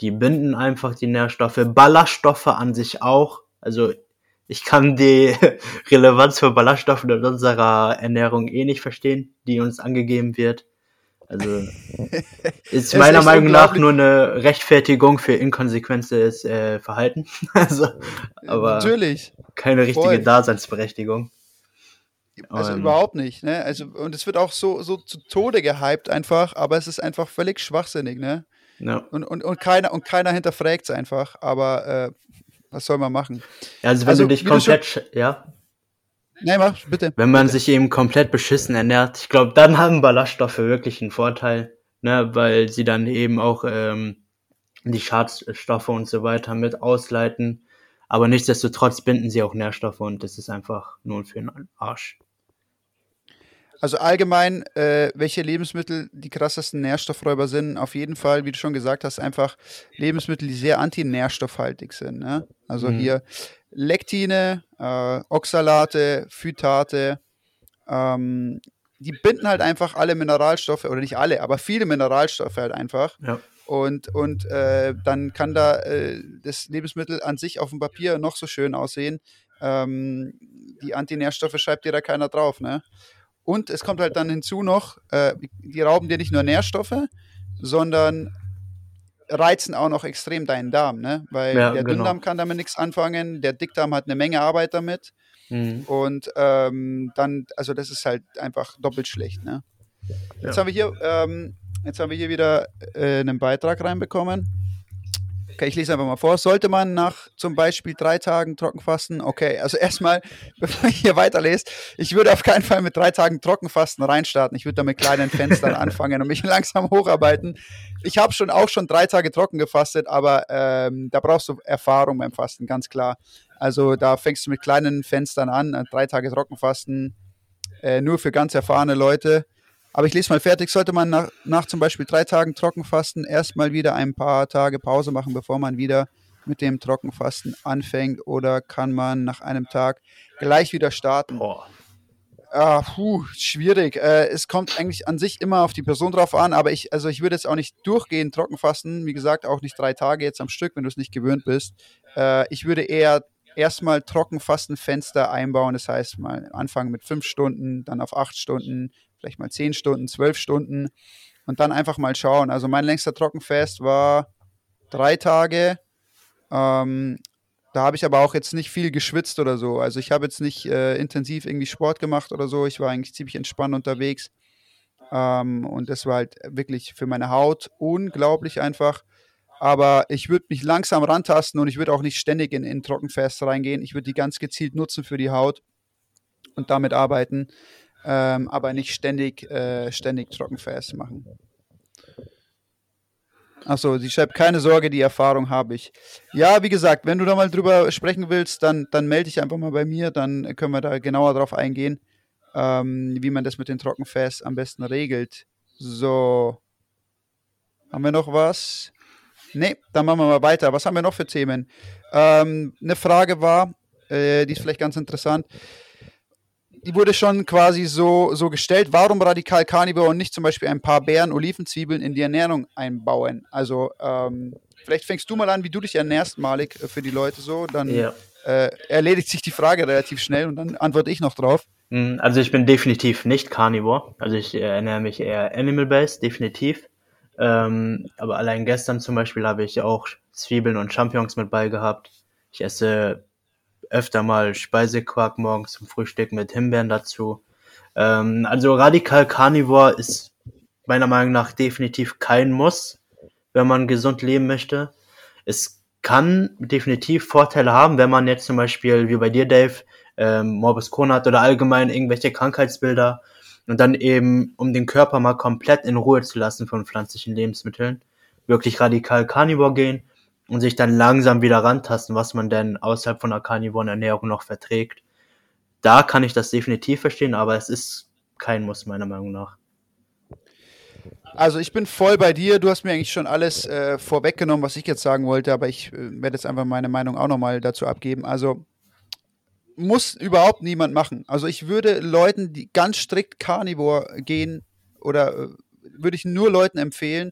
die binden einfach die Nährstoffe, Ballaststoffe an sich auch. Also ich kann die Relevanz für Ballaststoffe in unserer Ernährung eh nicht verstehen, die uns angegeben wird. Also ist meiner ist Meinung nach nur eine Rechtfertigung für inkonsequentes äh, Verhalten. also, aber Natürlich. keine richtige Voll. Daseinsberechtigung. Also um, überhaupt nicht, ne? Also und es wird auch so so zu Tode gehypt einfach, aber es ist einfach völlig schwachsinnig, ne? Ja. Und, und, und, keiner, und keiner hinterfragt es einfach, aber äh, was soll man machen? Also wenn also, du dich komplett, du schon, ja. Nein, mach, bitte. Wenn man bitte. sich eben komplett beschissen ernährt, ich glaube, dann haben Ballaststoffe wirklich einen Vorteil, ne, weil sie dann eben auch ähm, die Schadstoffe und so weiter mit ausleiten. Aber nichtsdestotrotz binden sie auch Nährstoffe und das ist einfach nur für den Arsch. Also allgemein, äh, welche Lebensmittel die krassesten Nährstoffräuber sind, auf jeden Fall, wie du schon gesagt hast, einfach Lebensmittel, die sehr antinährstoffhaltig sind. Ne? Also mhm. hier Lektine, äh, Oxalate, Phytate, ähm, die binden halt einfach alle Mineralstoffe, oder nicht alle, aber viele Mineralstoffe halt einfach. Ja. Und, und äh, dann kann da äh, das Lebensmittel an sich auf dem Papier noch so schön aussehen. Ähm, die Antinährstoffe schreibt dir da keiner drauf, ne? Und es kommt halt dann hinzu noch, äh, die rauben dir nicht nur Nährstoffe, sondern reizen auch noch extrem deinen Darm, ne? Weil ja, der genau. Dünndarm kann damit nichts anfangen, der Dickdarm hat eine Menge Arbeit damit. Mhm. Und ähm, dann, also das ist halt einfach doppelt schlecht, ne? Jetzt ja. haben wir hier, ähm, jetzt haben wir hier wieder äh, einen Beitrag reinbekommen. Okay, ich lese einfach mal vor. Sollte man nach zum Beispiel drei Tagen Trockenfasten, okay, also erstmal, bevor ich hier weiterlese, ich würde auf keinen Fall mit drei Tagen Trockenfasten reinstarten. Ich würde da mit kleinen Fenstern anfangen und mich langsam hocharbeiten. Ich habe schon auch schon drei Tage trocken gefastet, aber ähm, da brauchst du Erfahrung beim Fasten, ganz klar. Also da fängst du mit kleinen Fenstern an, drei Tage Trockenfasten, äh, nur für ganz erfahrene Leute. Aber ich lese mal fertig. Sollte man nach, nach zum Beispiel drei Tagen Trockenfasten erstmal wieder ein paar Tage Pause machen, bevor man wieder mit dem Trockenfasten anfängt? Oder kann man nach einem Tag gleich wieder starten? Boah. Ah, puh, schwierig. Äh, es kommt eigentlich an sich immer auf die Person drauf an, aber ich, also ich würde jetzt auch nicht durchgehend trockenfasten. Wie gesagt, auch nicht drei Tage jetzt am Stück, wenn du es nicht gewöhnt bist. Äh, ich würde eher erstmal Trockenfastenfenster einbauen. Das heißt, mal anfangen mit fünf Stunden, dann auf acht Stunden, vielleicht mal zehn Stunden, zwölf Stunden und dann einfach mal schauen. Also mein längster Trockenfest war drei Tage. Ähm, da habe ich aber auch jetzt nicht viel geschwitzt oder so. Also ich habe jetzt nicht äh, intensiv irgendwie Sport gemacht oder so. Ich war eigentlich ziemlich entspannt unterwegs. Ähm, und das war halt wirklich für meine Haut unglaublich einfach. Aber ich würde mich langsam rantasten und ich würde auch nicht ständig in, in Trockenfest reingehen. Ich würde die ganz gezielt nutzen für die Haut und damit arbeiten, ähm, aber nicht ständig, äh, ständig Trockenfest machen. Achso, sie schreibt, keine Sorge, die Erfahrung habe ich. Ja, wie gesagt, wenn du da mal drüber sprechen willst, dann, dann melde dich einfach mal bei mir, dann können wir da genauer drauf eingehen, ähm, wie man das mit den Trockenfest am besten regelt. So. Haben wir noch was? Nee, dann machen wir mal weiter. Was haben wir noch für Themen? Ähm, eine Frage war, äh, die ist vielleicht ganz interessant die wurde schon quasi so, so gestellt. Warum radikal Carnivore und nicht zum Beispiel ein paar Beeren, Olivenzwiebeln in die Ernährung einbauen? Also, ähm, vielleicht fängst du mal an, wie du dich ernährst, Malik, äh, für die Leute so. Dann ja. äh, erledigt sich die Frage relativ schnell und dann antworte ich noch drauf. Hm, also, ich bin definitiv nicht Carnivore. Also, ich ernähre mich eher animal-based, definitiv. Ähm, aber allein gestern zum Beispiel habe ich auch Zwiebeln und Champignons mit bei gehabt. Ich esse öfter mal Speisequark morgens zum Frühstück mit Himbeeren dazu. Ähm, also radikal Carnivore ist meiner Meinung nach definitiv kein Muss, wenn man gesund leben möchte. Es kann definitiv Vorteile haben, wenn man jetzt zum Beispiel, wie bei dir, Dave, ähm, Morbus Crohn hat oder allgemein irgendwelche Krankheitsbilder und dann eben, um den Körper mal komplett in Ruhe zu lassen von pflanzlichen Lebensmitteln, wirklich radikal Carnivore gehen und sich dann langsam wieder rantasten, was man denn außerhalb von der karnivoren Ernährung noch verträgt. Da kann ich das definitiv verstehen, aber es ist kein Muss meiner Meinung nach. Also ich bin voll bei dir. Du hast mir eigentlich schon alles äh, vorweggenommen, was ich jetzt sagen wollte, aber ich äh, werde jetzt einfach meine Meinung auch nochmal dazu abgeben. Also muss überhaupt niemand machen. Also ich würde Leuten, die ganz strikt Carnivore gehen, oder äh, würde ich nur Leuten empfehlen,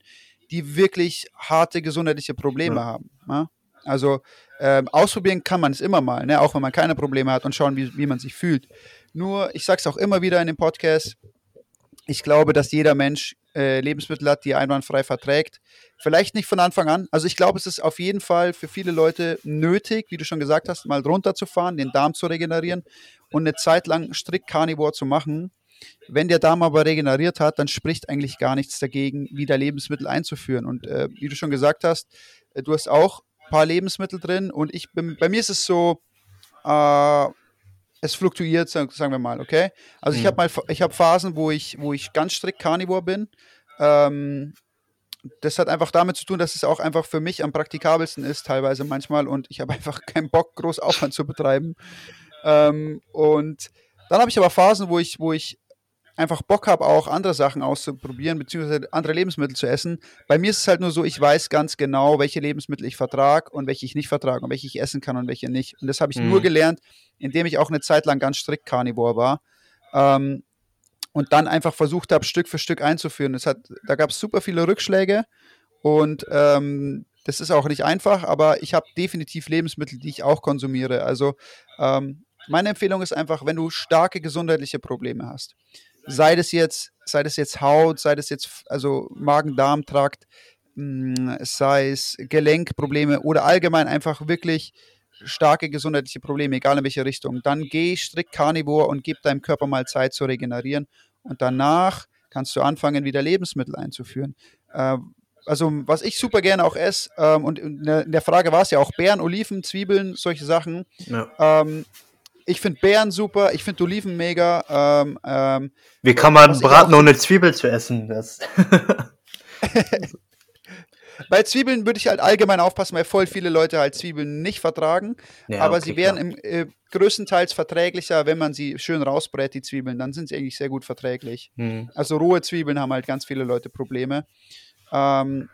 die wirklich harte gesundheitliche Probleme ja. haben. Ja? Also ähm, ausprobieren kann man es immer mal, ne? auch wenn man keine Probleme hat und schauen, wie, wie man sich fühlt. Nur, ich sage es auch immer wieder in dem Podcast, ich glaube, dass jeder Mensch äh, Lebensmittel hat, die einwandfrei verträgt. Vielleicht nicht von Anfang an. Also ich glaube, es ist auf jeden Fall für viele Leute nötig, wie du schon gesagt hast, mal runterzufahren, den Darm zu regenerieren und eine Zeit lang strikt Carnivore zu machen. Wenn der Darm aber regeneriert hat, dann spricht eigentlich gar nichts dagegen, wieder Lebensmittel einzuführen. Und äh, wie du schon gesagt hast, äh, du hast auch ein paar Lebensmittel drin und ich bin, bei mir ist es so, äh, es fluktuiert, sagen wir mal, okay? Also mhm. ich habe mal, ich habe Phasen, wo ich, wo ich ganz strikt Carnivore bin. Ähm, das hat einfach damit zu tun, dass es auch einfach für mich am praktikabelsten ist, teilweise manchmal, und ich habe einfach keinen Bock, groß Aufwand zu betreiben. Ähm, und dann habe ich aber Phasen, wo ich, wo ich einfach Bock habe, auch andere Sachen auszuprobieren, beziehungsweise andere Lebensmittel zu essen. Bei mir ist es halt nur so, ich weiß ganz genau, welche Lebensmittel ich vertrage und welche ich nicht vertrage und welche ich essen kann und welche nicht. Und das habe ich mhm. nur gelernt, indem ich auch eine Zeit lang ganz strikt Carnivore war. Ähm, und dann einfach versucht habe, Stück für Stück einzuführen. Das hat, da gab es super viele Rückschläge und ähm, das ist auch nicht einfach, aber ich habe definitiv Lebensmittel, die ich auch konsumiere. Also ähm, meine Empfehlung ist einfach, wenn du starke gesundheitliche Probleme hast, sei das jetzt, sei das jetzt Haut, sei das jetzt also Magen-Darm-Trakt, mm, sei es Gelenkprobleme oder allgemein einfach wirklich starke gesundheitliche Probleme, egal in welche Richtung, dann geh strikt Carnivore und gib deinem Körper mal Zeit zu regenerieren und danach kannst du anfangen, wieder Lebensmittel einzuführen. Äh, also was ich super gerne auch esse, ähm, und in der Frage war es ja auch Beeren, Oliven, Zwiebeln, solche Sachen. Ja. Ähm, ich finde Beeren super, ich finde Oliven mega. Ähm, ähm, Wie kann man braten, ohne Zwiebel zu essen? Das Bei Zwiebeln würde ich halt allgemein aufpassen, weil voll viele Leute halt Zwiebeln nicht vertragen. Ja, aber okay, sie wären im, äh, größtenteils verträglicher, wenn man sie schön rausbrät, die Zwiebeln. Dann sind sie eigentlich sehr gut verträglich. Hm. Also rohe Zwiebeln haben halt ganz viele Leute Probleme. Ähm,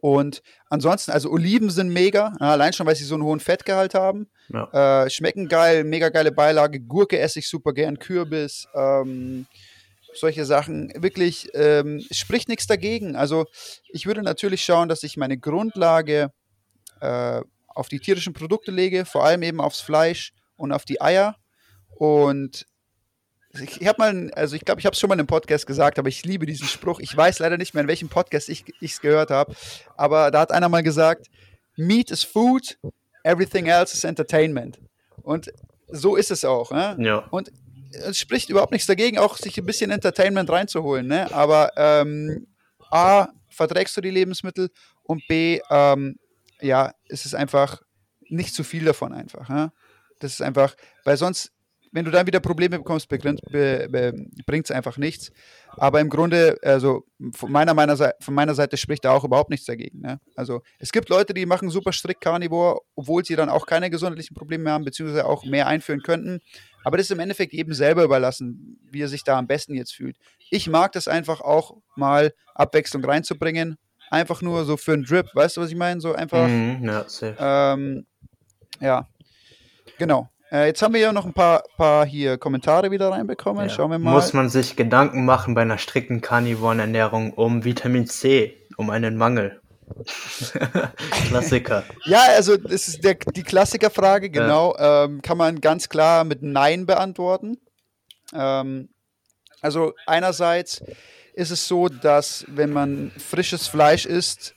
und ansonsten, also Oliven sind mega, allein schon, weil sie so einen hohen Fettgehalt haben. Ja. Äh, schmecken geil, mega geile Beilage. Gurke esse ich super gern, Kürbis, ähm, solche Sachen. Wirklich ähm, spricht nichts dagegen. Also ich würde natürlich schauen, dass ich meine Grundlage äh, auf die tierischen Produkte lege, vor allem eben aufs Fleisch und auf die Eier. Und ich, ich habe mal, also ich glaube, ich habe es schon mal im Podcast gesagt, aber ich liebe diesen Spruch. Ich weiß leider nicht mehr, in welchem Podcast ich es gehört habe, aber da hat einer mal gesagt, Meat is food, everything else is entertainment. Und so ist es auch. Ne? Ja. Und es spricht überhaupt nichts dagegen, auch sich ein bisschen Entertainment reinzuholen. Ne? Aber ähm, A, verträgst du die Lebensmittel und B, ähm, ja, es ist einfach nicht zu viel davon einfach. Ne? Das ist einfach, weil sonst wenn du dann wieder Probleme bekommst, bringt es einfach nichts. Aber im Grunde, also von meiner, meiner, von meiner Seite spricht da auch überhaupt nichts dagegen. Ne? Also es gibt Leute, die machen super strikt Carnivore, obwohl sie dann auch keine gesundheitlichen Probleme mehr haben, beziehungsweise auch mehr einführen könnten. Aber das ist im Endeffekt jedem selber überlassen, wie er sich da am besten jetzt fühlt. Ich mag das einfach auch mal Abwechslung reinzubringen. Einfach nur so für einen Drip, weißt du, was ich meine? So einfach. Ja, ähm, ja, genau. Äh, jetzt haben wir ja noch ein paar, paar hier Kommentare wieder reinbekommen. Ja. Schauen wir mal. Muss man sich Gedanken machen bei einer strikten Carnivoren-Ernährung um Vitamin C, um einen Mangel? Klassiker. ja, also das ist der, die Klassikerfrage, genau. Ja. Ähm, kann man ganz klar mit Nein beantworten. Ähm, also einerseits ist es so, dass wenn man frisches Fleisch isst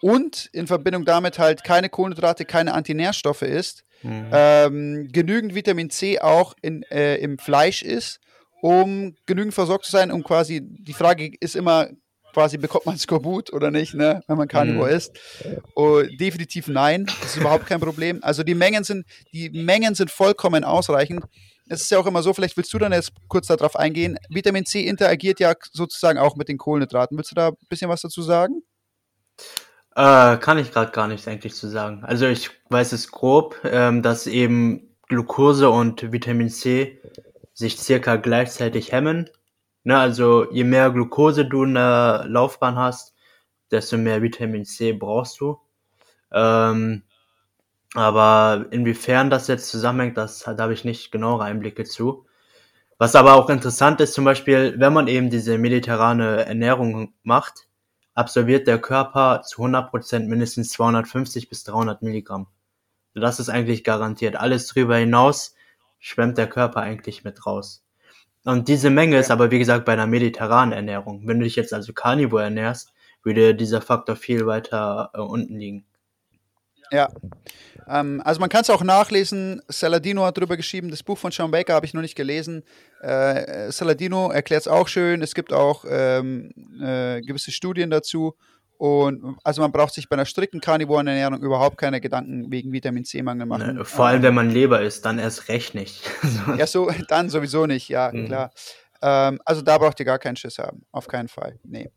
und in Verbindung damit halt keine Kohlenhydrate, keine Antinährstoffe isst, mhm. ähm, genügend Vitamin C auch in, äh, im Fleisch ist, um genügend versorgt zu sein, um quasi, die Frage ist immer, quasi bekommt man Skorbut oder nicht, ne, wenn man Carnivore mhm. isst. Oh, definitiv nein, das ist überhaupt kein Problem. Also die Mengen sind, die Mengen sind vollkommen ausreichend. Es ist ja auch immer so, vielleicht willst du dann jetzt kurz darauf eingehen. Vitamin C interagiert ja sozusagen auch mit den Kohlenhydraten. Willst du da ein bisschen was dazu sagen? Äh, kann ich gerade gar nichts eigentlich zu sagen. Also ich weiß es grob, ähm, dass eben Glucose und Vitamin C sich circa gleichzeitig hemmen. Ne, also je mehr Glucose du in der Laufbahn hast, desto mehr Vitamin C brauchst du. Ähm, aber inwiefern das jetzt zusammenhängt, das da habe ich nicht genauere Einblicke zu. Was aber auch interessant ist, zum Beispiel, wenn man eben diese mediterrane Ernährung macht, absolviert der Körper zu 100% mindestens 250 bis 300 Milligramm. Das ist eigentlich garantiert. Alles drüber hinaus schwemmt der Körper eigentlich mit raus. Und diese Menge ist aber, wie gesagt, bei einer mediterranen Ernährung. Wenn du dich jetzt also Carnivore ernährst, würde dieser Faktor viel weiter äh, unten liegen. Ja. Ähm, also man kann es auch nachlesen. Saladino hat darüber geschrieben. Das Buch von Sean Baker habe ich noch nicht gelesen. Äh, Saladino erklärt es auch schön. Es gibt auch ähm, äh, gewisse Studien dazu. Und also man braucht sich bei einer strikten Carnivorenernährung überhaupt keine Gedanken wegen Vitamin C-Mangel machen. Ne, vor allem, wenn man Leber isst, dann erst recht nicht. ja, so, dann sowieso nicht, ja, mhm. klar. Ähm, also da braucht ihr gar keinen Schiss haben. Auf keinen Fall. Nee.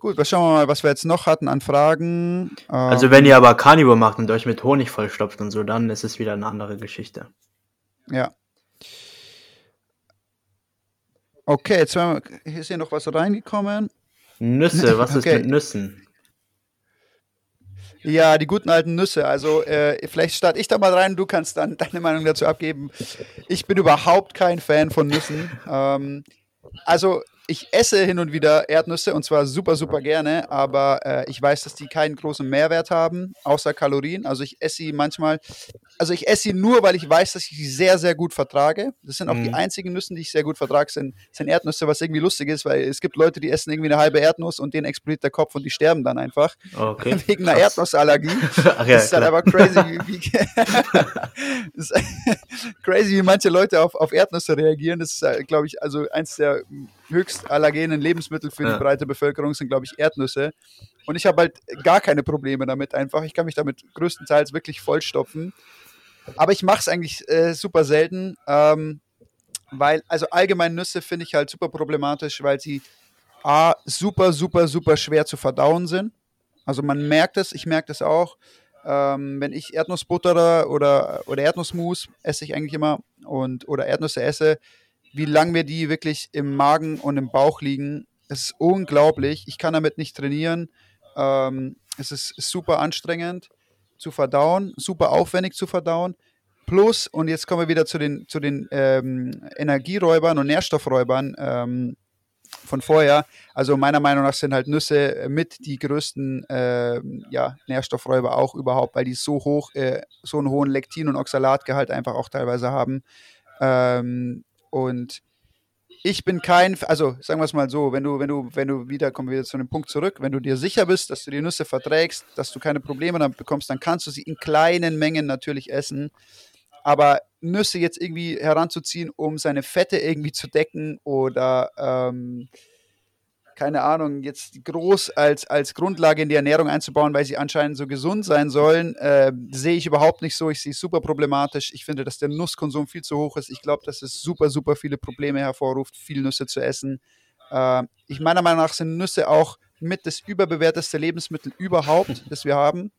Gut, was schauen wir mal, was wir jetzt noch hatten an Fragen. Also ähm, wenn ihr aber Carnivore macht und euch mit Honig vollstopft und so, dann ist es wieder eine andere Geschichte. Ja. Okay, jetzt wir, ist hier noch was reingekommen. Nüsse, was okay. ist mit Nüssen? Ja, die guten alten Nüsse. Also äh, vielleicht starte ich da mal rein, du kannst dann deine Meinung dazu abgeben. Ich bin überhaupt kein Fan von Nüssen. Ähm, also ich esse hin und wieder Erdnüsse und zwar super, super gerne, aber äh, ich weiß, dass die keinen großen Mehrwert haben, außer Kalorien. Also ich esse sie manchmal, also ich esse sie nur, weil ich weiß, dass ich sie sehr, sehr gut vertrage. Das sind auch mhm. die einzigen Nüsse, die ich sehr gut vertrage, sind, sind Erdnüsse, was irgendwie lustig ist, weil es gibt Leute, die essen irgendwie eine halbe Erdnuss und denen explodiert der Kopf und die sterben dann einfach. Okay. Wegen einer Erdnussallergie. Ach ja, das ist halt aber crazy, wie, wie crazy, wie manche Leute auf, auf Erdnüsse reagieren. Das ist, äh, glaube ich, also eins der höchst allergenen Lebensmittel für ja. die breite Bevölkerung sind, glaube ich, Erdnüsse. Und ich habe halt gar keine Probleme damit einfach. Ich kann mich damit größtenteils wirklich vollstopfen. Aber ich mache es eigentlich äh, super selten, ähm, weil, also allgemein Nüsse finde ich halt super problematisch, weil sie A, super, super, super schwer zu verdauen sind. Also man merkt es, ich merke das auch. Ähm, wenn ich Erdnussbutter oder, oder Erdnussmus esse ich eigentlich immer und oder Erdnüsse esse, wie lange mir die wirklich im Magen und im Bauch liegen. Es ist unglaublich. Ich kann damit nicht trainieren. Ähm, es ist super anstrengend zu verdauen, super aufwendig zu verdauen. Plus, und jetzt kommen wir wieder zu den, zu den ähm, Energieräubern und Nährstoffräubern ähm, von vorher. Also meiner Meinung nach sind halt Nüsse mit die größten äh, ja, Nährstoffräuber auch überhaupt, weil die so hoch, äh, so einen hohen Lektin- und Oxalatgehalt einfach auch teilweise haben. Ähm, und ich bin kein, also sagen wir es mal so, wenn du, wenn du, wenn du wieder, kommen wir wieder zu dem Punkt zurück, wenn du dir sicher bist, dass du die Nüsse verträgst, dass du keine Probleme damit bekommst, dann kannst du sie in kleinen Mengen natürlich essen. Aber Nüsse jetzt irgendwie heranzuziehen, um seine Fette irgendwie zu decken oder ähm, keine Ahnung, jetzt groß als, als Grundlage in die Ernährung einzubauen, weil sie anscheinend so gesund sein sollen, äh, sehe ich überhaupt nicht so. Ich sehe es super problematisch. Ich finde, dass der Nusskonsum viel zu hoch ist. Ich glaube, dass es super, super viele Probleme hervorruft, viel Nüsse zu essen. Äh, ich meiner Meinung nach sind Nüsse auch mit das überbewerteste Lebensmittel überhaupt, das wir haben.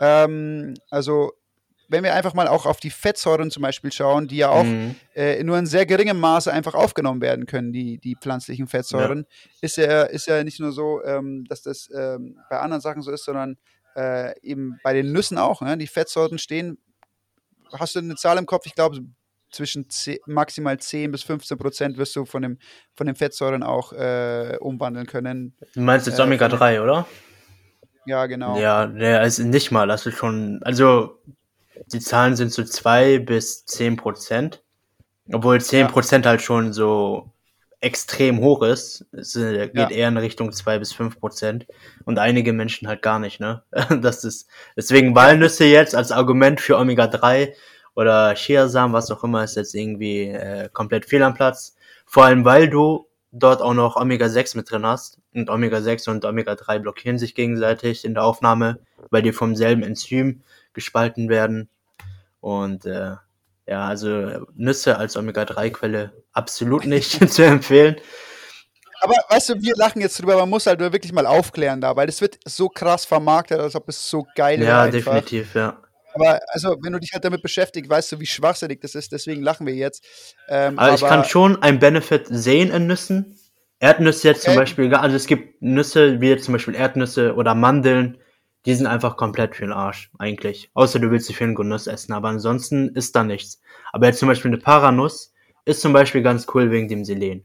Ähm, also wenn wir einfach mal auch auf die Fettsäuren zum Beispiel schauen, die ja auch mhm. äh, nur in sehr geringem Maße einfach aufgenommen werden können, die, die pflanzlichen Fettsäuren, ja. ist, ja, ist ja nicht nur so, ähm, dass das ähm, bei anderen Sachen so ist, sondern äh, eben bei den Nüssen auch. Ne? Die Fettsäuren stehen, hast du eine Zahl im Kopf? Ich glaube, zwischen 10, maximal 10 bis 15 Prozent wirst du von, dem, von den Fettsäuren auch äh, umwandeln können. Du meinst jetzt äh, Omega-3, oder? Ja, genau. Ja, also nicht mal, das ist schon, also die Zahlen sind so zwei bis zehn Prozent. Obwohl zehn Prozent halt schon so extrem hoch ist. Es geht ja. eher in Richtung zwei bis fünf Prozent. Und einige Menschen halt gar nicht, ne? Das ist, deswegen Walnüsse jetzt als Argument für Omega-3 oder Chiasamen, was auch immer, ist jetzt irgendwie äh, komplett fehl am Platz. Vor allem, weil du dort auch noch Omega-6 mit drin hast. Und Omega-6 und Omega-3 blockieren sich gegenseitig in der Aufnahme, weil die vom selben Enzym gespalten werden. Und äh, ja, also Nüsse als Omega-3-Quelle absolut nicht zu empfehlen. Aber weißt du, wir lachen jetzt drüber, man muss halt wirklich mal aufklären da, weil es wird so krass vermarktet, als ob es so geil ist. Ja, einfach. definitiv, ja. Aber also, wenn du dich halt damit beschäftigst, weißt du, wie schwachsinnig das ist, deswegen lachen wir jetzt. Ähm, also ich kann schon einen Benefit sehen in Nüssen. Erdnüsse jetzt okay. zum Beispiel, also es gibt Nüsse, wie jetzt zum Beispiel Erdnüsse oder Mandeln, die sind einfach komplett für den Arsch, eigentlich. Außer du willst sie für einen Genuss essen, aber ansonsten ist da nichts. Aber jetzt zum Beispiel eine Paranuss ist zum Beispiel ganz cool wegen dem Selen.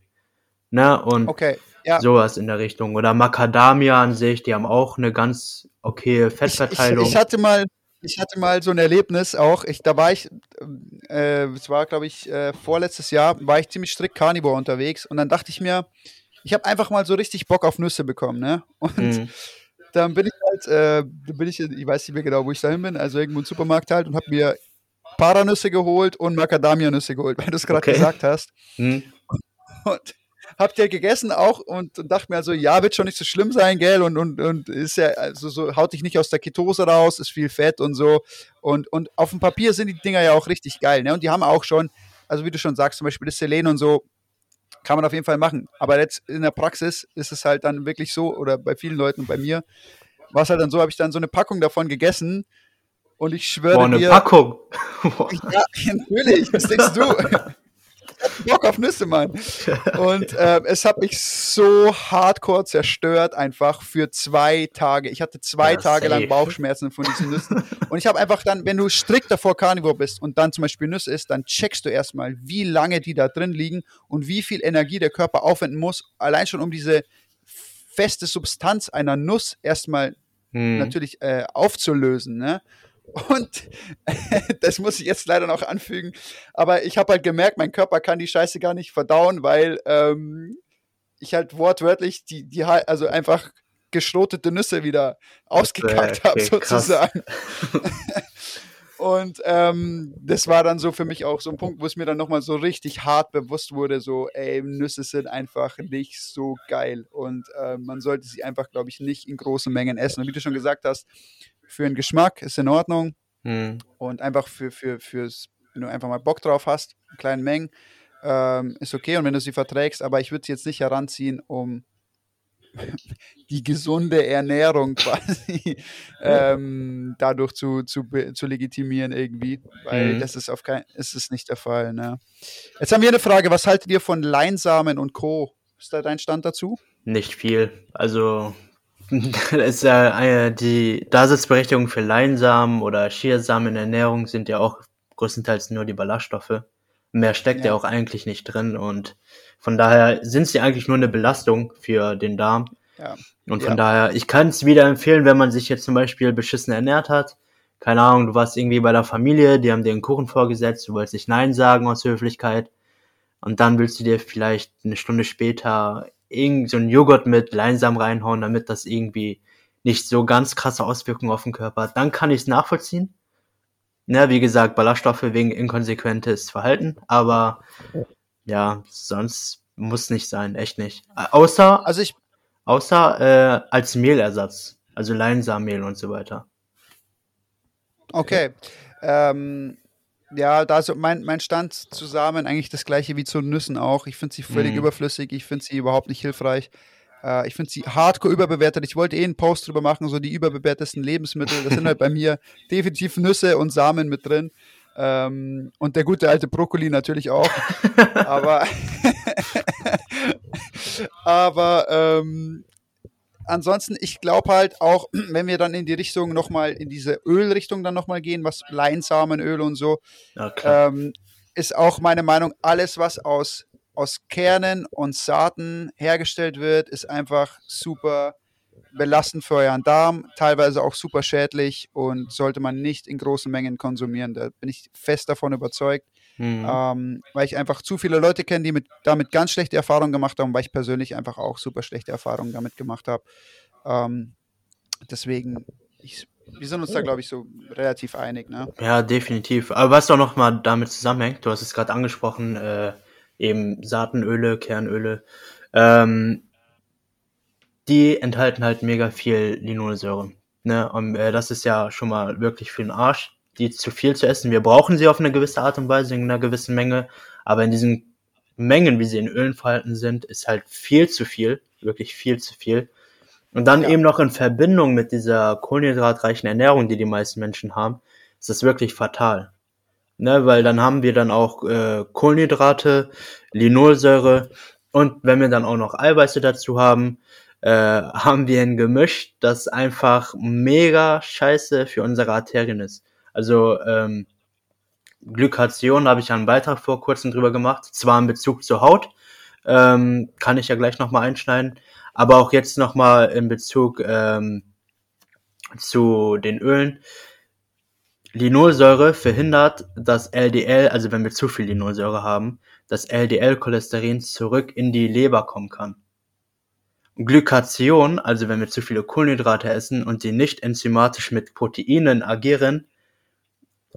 Ne? Und okay, ja. sowas in der Richtung. Oder Macadamia an sich, die haben auch eine ganz okay Fettverteilung. Ich, ich, ich hatte mal, ich hatte mal so ein Erlebnis auch. Ich, da war ich, äh, es war glaube ich äh, vorletztes Jahr, war ich ziemlich strikt Carnivore unterwegs und dann dachte ich mir, ich habe einfach mal so richtig Bock auf Nüsse bekommen, ne? Und mhm dann bin ich halt, äh, bin ich, ich weiß nicht mehr genau, wo ich dahin bin, also irgendwo im Supermarkt halt und habe mir Paranüsse geholt und Macadamia-Nüsse geholt, weil du es gerade okay. gesagt hast. Hm. Und habt ihr gegessen auch und, und dachte mir also, ja, wird schon nicht so schlimm sein, gell? Und, und, und ist ja, also so, haut dich nicht aus der Ketose raus, ist viel Fett und so. Und, und auf dem Papier sind die Dinger ja auch richtig geil, ne? Und die haben auch schon, also wie du schon sagst, zum Beispiel das Selen und so, kann man auf jeden Fall machen. Aber jetzt in der Praxis ist es halt dann wirklich so, oder bei vielen Leuten und bei mir, war es halt dann so, habe ich dann so eine Packung davon gegessen und ich schwöre Boah, eine dir. Packung. ja, natürlich, was denkst du? Bock auf Nüsse, Mann. Und äh, es hat mich so hardcore zerstört, einfach für zwei Tage. Ich hatte zwei ja, Tage safe. lang Bauchschmerzen von diesen Nüssen. Und ich habe einfach dann, wenn du strikt davor Carnivore bist und dann zum Beispiel Nüsse isst, dann checkst du erstmal, wie lange die da drin liegen und wie viel Energie der Körper aufwenden muss, allein schon um diese feste Substanz einer Nuss erstmal hm. natürlich äh, aufzulösen. Ne? Und das muss ich jetzt leider noch anfügen. Aber ich habe halt gemerkt, mein Körper kann die Scheiße gar nicht verdauen, weil ähm, ich halt wortwörtlich die, die also einfach geschrotete Nüsse wieder ausgekackt okay, habe, sozusagen. Und ähm, das war dann so für mich auch so ein Punkt, wo es mir dann nochmal so richtig hart bewusst wurde, so, ey, Nüsse sind einfach nicht so geil. Und äh, man sollte sie einfach, glaube ich, nicht in großen Mengen essen. Und wie du schon gesagt hast, für den Geschmack ist in Ordnung. Mhm. Und einfach für, für, fürs, wenn du einfach mal Bock drauf hast, in kleinen Mengen, ähm, ist okay. Und wenn du sie verträgst, aber ich würde sie jetzt nicht heranziehen, um die gesunde Ernährung quasi ähm, dadurch zu, zu, zu legitimieren irgendwie, weil mhm. das ist auf kein, ist es nicht der Fall. Ne? Jetzt haben wir eine Frage, was haltet ihr von Leinsamen und Co? Ist da dein Stand dazu? Nicht viel. Also ist ja äh, die Daseinsberechtigung für Leinsamen oder Chiasamen in Ernährung sind ja auch größtenteils nur die Ballaststoffe. Mehr steckt ja, ja auch eigentlich nicht drin und von daher sind sie eigentlich nur eine Belastung für den Darm. Ja. Und von ja. daher, ich kann es wieder empfehlen, wenn man sich jetzt zum Beispiel beschissen ernährt hat. Keine Ahnung, du warst irgendwie bei der Familie, die haben dir einen Kuchen vorgesetzt, du wolltest nicht Nein sagen aus Höflichkeit. Und dann willst du dir vielleicht eine Stunde später irgend so einen Joghurt mit Leinsamen reinhauen, damit das irgendwie nicht so ganz krasse Auswirkungen auf den Körper hat. Dann kann ich es nachvollziehen. Ja, wie gesagt, Ballaststoffe wegen inkonsequentes Verhalten, aber ja, sonst muss nicht sein, echt nicht. Äh, außer, Also ich, außer äh, als Mehlersatz, also Leinsamenmehl und so weiter. okay. Ähm, ja, da ist mein, mein Stand zu Samen eigentlich das gleiche wie zu Nüssen auch. Ich finde sie völlig Mhm. überflüssig, ich finde sie überhaupt nicht hilfreich. Äh, ich finde sie hardcore überbewertet. Ich wollte eh einen Post drüber machen, so die überbewertesten Lebensmittel. Das sind halt bei mir definitiv Nüsse und Samen mit drin. Ähm, und der gute alte Brokkoli natürlich auch. aber aber ähm, ansonsten, ich glaube halt auch, wenn wir dann in die Richtung nochmal, in diese Ölrichtung dann nochmal gehen, was Leinsamenöl und so, klar. ähm, ist auch meine Meinung, alles, was aus, aus Kernen und Saaten hergestellt wird, ist einfach super belastend für euren Darm, teilweise auch super schädlich und sollte man nicht in großen Mengen konsumieren. Da bin ich fest davon überzeugt, Mhm. ähm, weil ich einfach zu viele Leute kenne, die mit, damit ganz schlechte Erfahrungen gemacht haben, weil ich persönlich einfach auch super schlechte Erfahrungen damit gemacht habe. Ähm, deswegen, ich, wir sind uns da, glaube ich, so relativ einig. Ne? Ja, definitiv. Aber was doch noch mal damit zusammenhängt, du hast es gerade angesprochen, äh, eben Saatenöle, Kernöle, ähm, die enthalten halt mega viel Linolsäure. Ne? Und äh, das ist ja schon mal wirklich für den Arsch, die zu viel zu essen. Wir brauchen sie auf eine gewisse Art und Weise, in einer gewissen Menge, aber in diesen Mengen, wie sie in Ölen verhalten sind, ist halt viel zu viel, wirklich viel zu viel. Und dann Ja. eben noch in Verbindung mit dieser kohlenhydratreichen Ernährung, die die meisten Menschen haben, ist das wirklich fatal. Ne, weil dann haben wir dann auch äh, Kohlenhydrate, Linolsäure und wenn wir dann auch noch Eiweiße dazu haben, äh, haben wir ein Gemisch, das einfach mega scheiße für unsere Arterien ist. Also ähm, Glycation habe ich einen Beitrag vor kurzem drüber gemacht, zwar in Bezug zur Haut, ähm, kann ich ja gleich nochmal einschneiden, aber auch jetzt nochmal in Bezug ähm, zu den Ölen. Linolsäure verhindert, dass LDL, also wenn wir zu viel Linolsäure haben, dass LDL-Cholesterin zurück in die Leber kommen kann. Glycation, also wenn wir zu viele Kohlenhydrate essen und die nicht enzymatisch mit Proteinen agieren,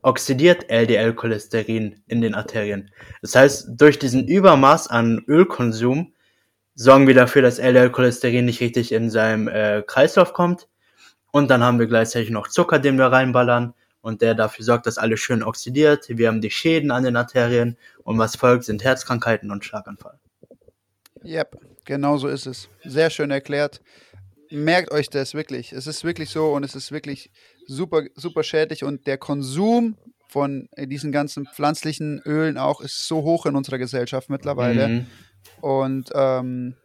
oxidiert LDL-Cholesterin in den Arterien. Das heißt, durch diesen Übermaß an Ölkonsum sorgen wir dafür, dass LDL-Cholesterin nicht richtig in seinem äh, Kreislauf kommt. Und dann haben wir gleichzeitig noch Zucker, den wir reinballern und der dafür sorgt, dass alles schön oxidiert. Wir haben die Schäden an den Arterien und was folgt, sind Herzkrankheiten und Schlaganfall. Yep, genau so ist es. Sehr schön erklärt. Merkt euch das wirklich. Es ist wirklich so und es ist wirklich super, super schädlich und der Konsum von äh, diesen ganzen pflanzlichen Ölen auch ist so hoch in unserer Gesellschaft mittlerweile. Mhm. Und ähm,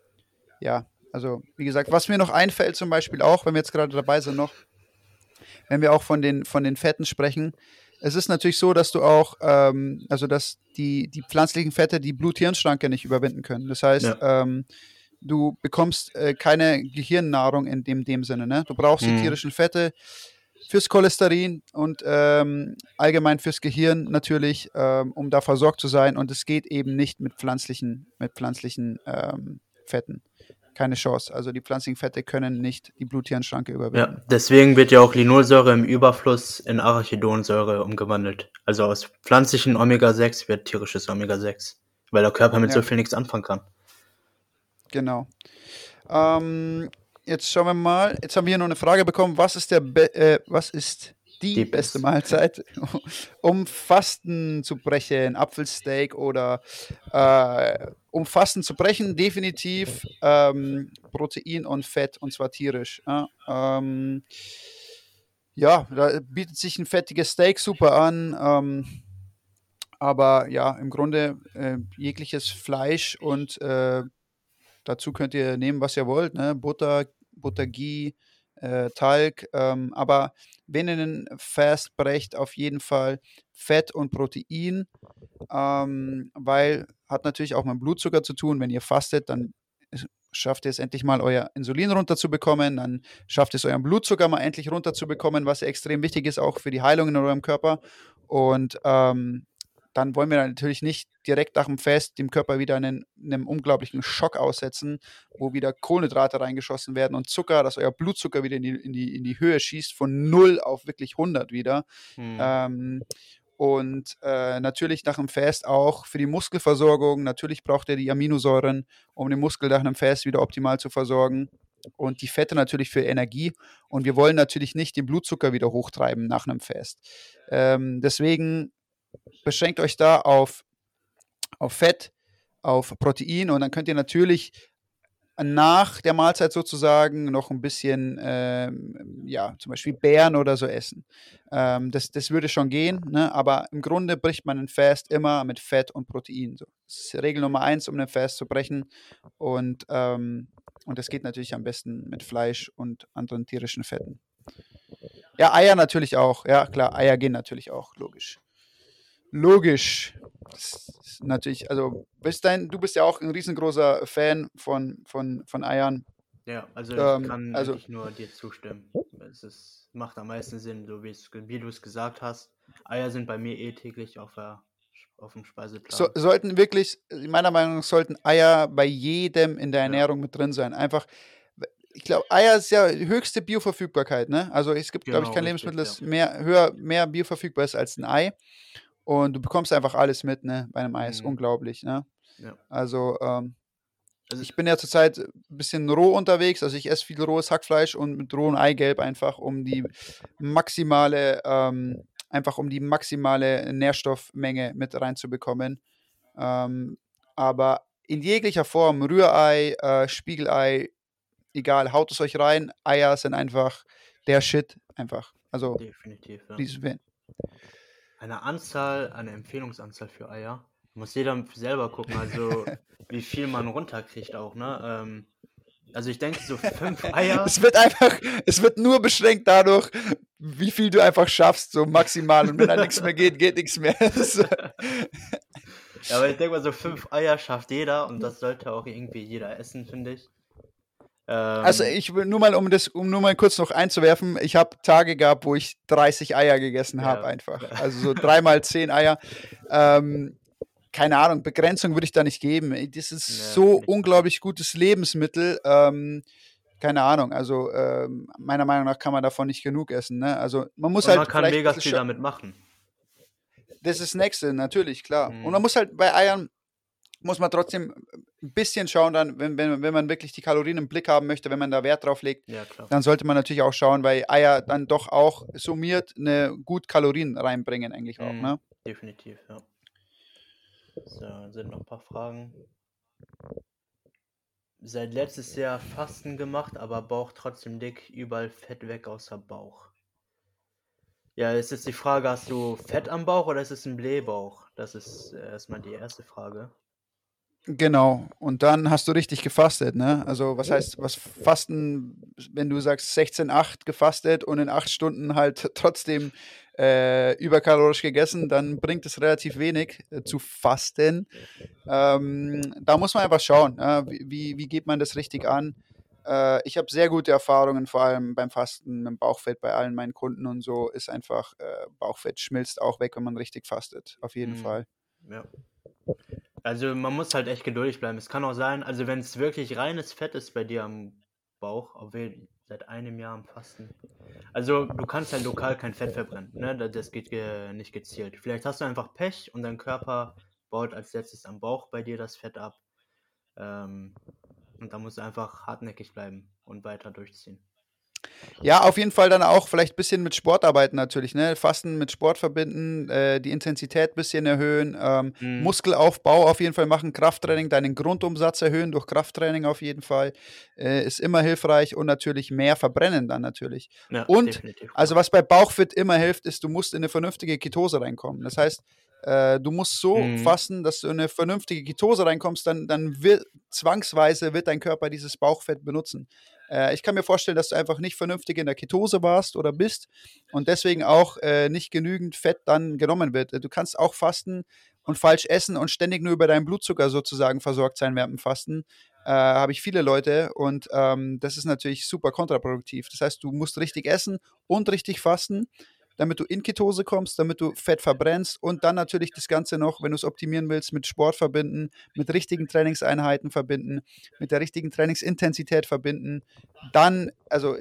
ja, also wie gesagt, was mir noch einfällt zum Beispiel auch, wenn wir jetzt gerade dabei sind noch, wenn wir auch von den, von den Fetten sprechen, es ist natürlich so, dass du auch, ähm, also dass die, die pflanzlichen Fette die Blut-Hirn-Schranke nicht überwinden können. Das heißt, ähm, du bekommst äh, keine Gehirnnahrung in dem, dem Sinne. Ne? Du brauchst die Mhm. tierischen Fette fürs Cholesterin und ähm, allgemein fürs Gehirn natürlich, ähm, um da versorgt zu sein. Und es geht eben nicht mit pflanzlichen, mit pflanzlichen ähm, Fetten. Keine Chance. Also die pflanzlichen Fette können nicht die Blut-Hirn-Schranke überwinden. Ja, deswegen wird ja auch Linolsäure im Überfluss in Arachidonsäure umgewandelt. Also aus pflanzlichen Omega-6 wird tierisches Omega-6, weil der Körper mit Ja. so viel nichts anfangen kann. Genau. Ähm, jetzt schauen wir mal. Jetzt haben wir hier noch eine Frage bekommen. Was ist der Be äh, was ist die, Die beste. Mahlzeit, um Fasten zu brechen? Apfelsteak oder äh, um Fasten zu brechen? Definitiv ähm, Protein und Fett und zwar tierisch. Ja, ähm, ja, da bietet sich ein fettiges Steak super an. Ähm, aber ja, im Grunde äh, jegliches Fleisch und äh, dazu könnt ihr nehmen, was ihr wollt, ne? Butter, Butter, Ghee, äh, Talg. Ähm, aber wenn ihr einen Fast brecht, auf jeden Fall Fett und Protein, ähm, weil hat natürlich auch mit Blutzucker zu tun. Wenn ihr fastet, dann schafft ihr es endlich mal, euer Insulin runterzubekommen, dann schafft es euren Blutzucker mal endlich runterzubekommen, was extrem wichtig ist, auch für die Heilung in eurem Körper. Und ähm, dann wollen wir natürlich nicht direkt nach dem Fest dem Körper wieder einen, einem unglaublichen Schock aussetzen, wo wieder Kohlenhydrate reingeschossen werden und Zucker, dass euer Blutzucker wieder in die, in die, in die Höhe schießt, von 0 auf wirklich 100 wieder. Hm. Ähm, und äh, natürlich nach dem Fest auch für die Muskelversorgung. Natürlich braucht ihr die Aminosäuren, um den Muskel nach einem Fest wieder optimal zu versorgen. Und die Fette natürlich für Energie. Und wir wollen natürlich nicht den Blutzucker wieder hochtreiben nach einem Fest. Ähm, deswegen beschränkt euch da auf, auf Fett, auf Protein und dann könnt ihr natürlich nach der Mahlzeit sozusagen noch ein bisschen, ähm, ja, zum Beispiel Beeren oder so essen. Ähm, das, das würde schon gehen, ne? aber im Grunde bricht man ein Fast immer mit Fett und Protein. So. Das ist Regel Nummer eins, um den Fast zu brechen. Und, ähm, und das geht natürlich am besten mit Fleisch und anderen tierischen Fetten. Ja, Eier natürlich auch. Ja, klar, Eier gehen natürlich auch, logisch. Logisch. Natürlich, also bist dein, du bist ja auch ein riesengroßer Fan von, von, von Eiern. Ja, also ich ähm, kann also, wirklich nur dir zustimmen. Es ist, macht am meisten Sinn, so wie, wie du es gesagt hast. Eier sind bei mir eh täglich auf, der, auf dem Speiseplan. So, sollten wirklich, meiner Meinung nach, sollten Eier bei jedem in der Ernährung ja. mit drin sein. Einfach, ich glaube, Eier ist ja höchste Bioverfügbarkeit, ne? Also es gibt, genau, glaube ich, kein richtig, Lebensmittel, das ja. mehr, höher, mehr bioverfügbar ist als ein Ei. Und du bekommst einfach alles mit, ne, bei einem Eis. Mhm. Unglaublich, ne? Ja. Also, ähm, also ich bin ja zurzeit ein bisschen roh unterwegs, also ich esse viel rohes Hackfleisch und mit rohem Eigelb einfach, um die maximale, ähm, einfach um die maximale Nährstoffmenge mit reinzubekommen. Ähm, aber in jeglicher Form, Rührei, äh, Spiegelei, egal, haut es euch rein. Eier sind einfach der Shit, einfach. Also, definitiv. Ja eine Anzahl, eine Empfehlungsanzahl für Eier. Muss jeder selber gucken, also wie viel man runterkriegt auch, ne? Ähm, also ich denke so fünf Eier. es wird einfach, es wird nur beschränkt dadurch, wie viel du einfach schaffst, so maximal. Und wenn da nichts mehr geht, geht nichts mehr. ja, aber ich denke mal, so fünf Eier schafft jeder und das sollte auch irgendwie jeder essen, finde ich. Also ähm, ich will nur mal, um das, um nur mal kurz noch einzuwerfen, ich habe Tage gehabt, wo ich 30 Eier gegessen habe, ja. einfach. Also so dreimal zehn Eier. Ähm, keine Ahnung, Begrenzung würde ich da nicht geben. Das ist ja, so unglaublich gutes Lebensmittel. Ähm, keine Ahnung, also ähm, meiner Meinung nach kann man davon nicht genug essen. Ne? Also man muss Und halt. Man kann mega viel damit machen. Das ist das Nächste, natürlich, klar. Mhm. Und man muss halt bei Eiern muss man trotzdem ein bisschen schauen, dann, wenn, wenn, wenn man wirklich die Kalorien im Blick haben möchte, wenn man da Wert drauf legt, ja, dann sollte man natürlich auch schauen, weil Eier dann doch auch summiert eine gut Kalorien reinbringen, eigentlich auch. Mhm, ne? Definitiv, ja. So, sind noch ein paar Fragen. Seit letztes Jahr Fasten gemacht, aber Bauch trotzdem dick, überall Fett weg außer Bauch. Ja, ist jetzt die Frage, hast du Fett am Bauch oder ist es ein Blähbauch? Das ist erstmal die erste Frage. Genau. Und dann hast du richtig gefastet, ne? Also was heißt, was Fasten, wenn du sagst 16,8 gefastet und in acht Stunden halt trotzdem äh, überkalorisch gegessen, dann bringt es relativ wenig äh, zu fasten. Ähm, da muss man einfach schauen, äh, wie, wie geht man das richtig an. Äh, ich habe sehr gute Erfahrungen, vor allem beim Fasten, dem Bauchfett bei allen meinen Kunden und so ist einfach, äh, Bauchfett schmilzt auch weg, wenn man richtig fastet, auf jeden mhm. Fall. Ja. Also man muss halt echt geduldig bleiben. Es kann auch sein, also wenn es wirklich reines Fett ist bei dir am Bauch, obwohl seit einem Jahr am Fasten. Also du kannst halt lokal kein Fett verbrennen, ne? Das geht ge nicht gezielt. Vielleicht hast du einfach Pech und dein Körper baut als letztes am Bauch bei dir das Fett ab. Ähm, und da musst du einfach hartnäckig bleiben und weiter durchziehen. Ja, auf jeden Fall dann auch vielleicht ein bisschen mit Sport arbeiten natürlich, ne? Fasten mit Sport verbinden, äh, die Intensität ein bisschen erhöhen, ähm, mhm. Muskelaufbau auf jeden Fall machen, Krafttraining, deinen Grundumsatz erhöhen durch Krafttraining auf jeden Fall, äh, ist immer hilfreich und natürlich mehr verbrennen dann natürlich. Ja, und also was bei Bauchfit immer hilft, ist, du musst in eine vernünftige Ketose reinkommen. Das heißt, äh, du musst so mhm. fasten, dass du in eine vernünftige Ketose reinkommst, dann, dann wird zwangsweise wird dein Körper dieses Bauchfett benutzen. Äh, ich kann mir vorstellen, dass du einfach nicht vernünftig in der Ketose warst oder bist und deswegen auch äh, nicht genügend Fett dann genommen wird. Du kannst auch fasten und falsch essen und ständig nur über deinen Blutzucker sozusagen versorgt sein während dem Fasten. Äh, habe ich viele Leute und ähm, das ist natürlich super kontraproduktiv. Das heißt, du musst richtig essen und richtig fasten damit du in Ketose kommst, damit du Fett verbrennst und dann natürlich das Ganze noch, wenn du es optimieren willst, mit Sport verbinden, mit richtigen Trainingseinheiten verbinden, mit der richtigen Trainingsintensität verbinden. Dann, also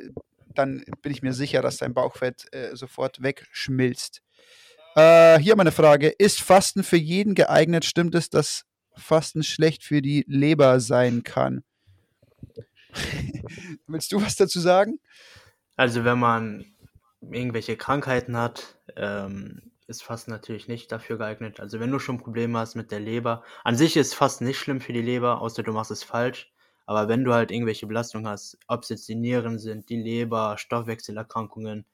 dann bin ich mir sicher, dass dein Bauchfett äh, sofort wegschmilzt. Äh, hier meine Frage: Ist Fasten für jeden geeignet? Stimmt es, dass Fasten schlecht für die Leber sein kann? Willst du was dazu sagen? Also, wenn man irgendwelche Krankheiten hat, ähm, ist Fasten natürlich nicht dafür geeignet. Also, wenn du schon Probleme hast mit der Leber, an sich ist Fasten nicht schlimm für die Leber, außer du machst es falsch. Aber wenn du halt irgendwelche Belastungen hast, ob es jetzt die Nieren sind, die Leber, Stoffwechselerkrankungen,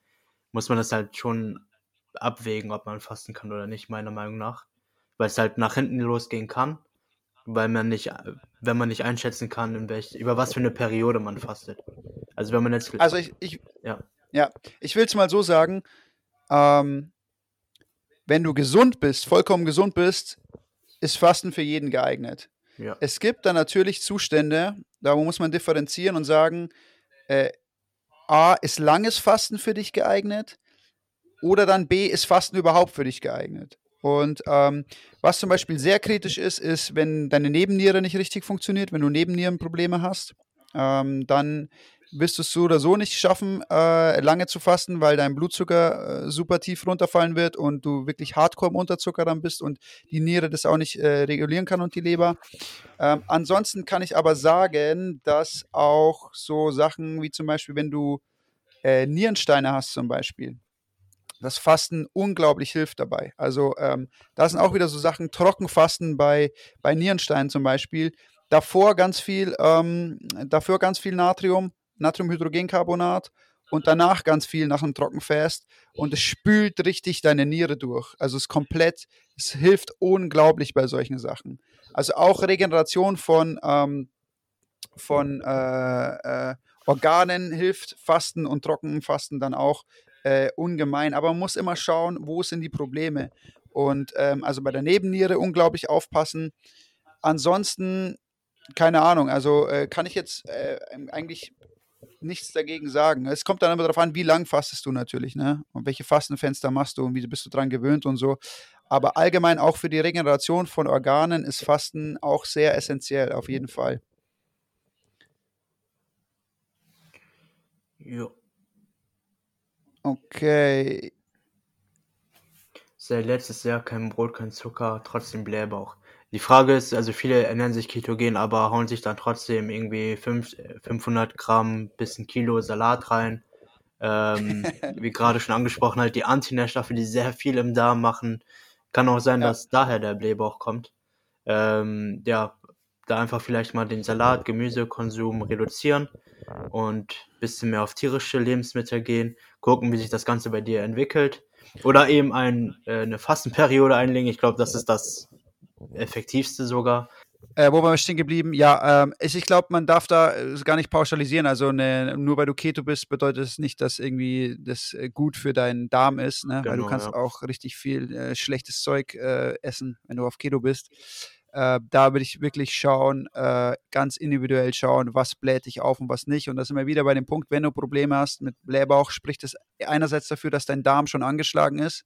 muss man das halt schon abwägen, ob man fasten kann oder nicht, meiner Meinung nach. Weil es halt nach hinten losgehen kann, weil man nicht, wenn man nicht einschätzen kann, in welch, über was für eine Periode man fastet. Also wenn man jetzt. Also ich, ich ja. Ja, ich will es mal so sagen, ähm, wenn du gesund bist, vollkommen gesund bist, ist Fasten für jeden geeignet. Ja. Es gibt dann natürlich Zustände, da muss man differenzieren und sagen, äh, A, ist langes Fasten für dich geeignet? Oder dann B, ist Fasten überhaupt für dich geeignet? Und ähm, was zum Beispiel sehr kritisch ist, ist, wenn deine Nebenniere nicht richtig funktioniert, wenn du Nebennierenprobleme hast, ähm, dann wirst du es so oder so nicht schaffen, äh, lange zu fasten, weil dein Blutzucker äh, super tief runterfallen wird und du wirklich hardcore im Unterzucker dann bist und die Niere das auch nicht äh, regulieren kann und die Leber. Ähm, ansonsten kann ich aber sagen, dass auch so Sachen wie zum Beispiel, wenn du äh, Nierensteine hast zum Beispiel, das Fasten unglaublich hilft dabei. Also ähm, da sind auch wieder so Sachen, Trockenfasten bei, bei Nierensteinen zum Beispiel. Davor ganz viel, ähm, dafür ganz viel Natrium, Natriumhydrogencarbonat und danach ganz viel nach einem Trockenfast und es spült richtig deine Niere durch. Also es ist komplett, es hilft unglaublich bei solchen Sachen. Also auch Regeneration von, ähm, von äh, äh, Organen hilft Fasten und Trockenfasten dann auch äh, ungemein. Aber man muss immer schauen, wo sind die Probleme. Und ähm, also bei der Nebenniere unglaublich aufpassen. Ansonsten, keine Ahnung, also äh, kann ich jetzt äh, eigentlich nichts dagegen sagen. Es kommt dann immer darauf an, wie lang fastest du natürlich, ne? Und welche Fastenfenster machst du und wie bist du dran gewöhnt und so. Aber allgemein auch für die Regeneration von Organen ist Fasten auch sehr essentiell, auf jeden Fall. Ja. Okay. Seit letztes Jahr kein Brot, kein Zucker, trotzdem Blähbauch. Die Frage ist, also viele ernähren sich ketogen, aber hauen sich dann trotzdem irgendwie 5, 500 Gramm bis ein Kilo Salat rein. Ähm, wie gerade schon angesprochen, halt die Antinährstoffe, die sehr viel im Darm machen. Kann auch sein, ja. dass daher der Blähbauch kommt. Ähm, ja, da einfach vielleicht mal den Salat, Gemüsekonsum reduzieren und ein bisschen mehr auf tierische Lebensmittel gehen, gucken, wie sich das Ganze bei dir entwickelt. Oder eben ein, äh, eine Fastenperiode einlegen. Ich glaube, das ist das effektivste sogar. Äh, wo waren wir stehen geblieben? Ja, ähm, ich, ich glaube, man darf da äh, gar nicht pauschalisieren. Also ne, nur weil du Keto bist, bedeutet es nicht, dass irgendwie das äh, gut für deinen Darm ist, ne? Genau, weil du genau, kannst ja. auch richtig viel äh, schlechtes Zeug essen, wenn du auf Keto bist. Da würde ich wirklich schauen, ganz individuell schauen, was bläht dich auf und was nicht. Und da sind wir wieder bei dem Punkt, wenn du Probleme hast mit Blähbauch, spricht es einerseits dafür, dass dein Darm schon angeschlagen ist.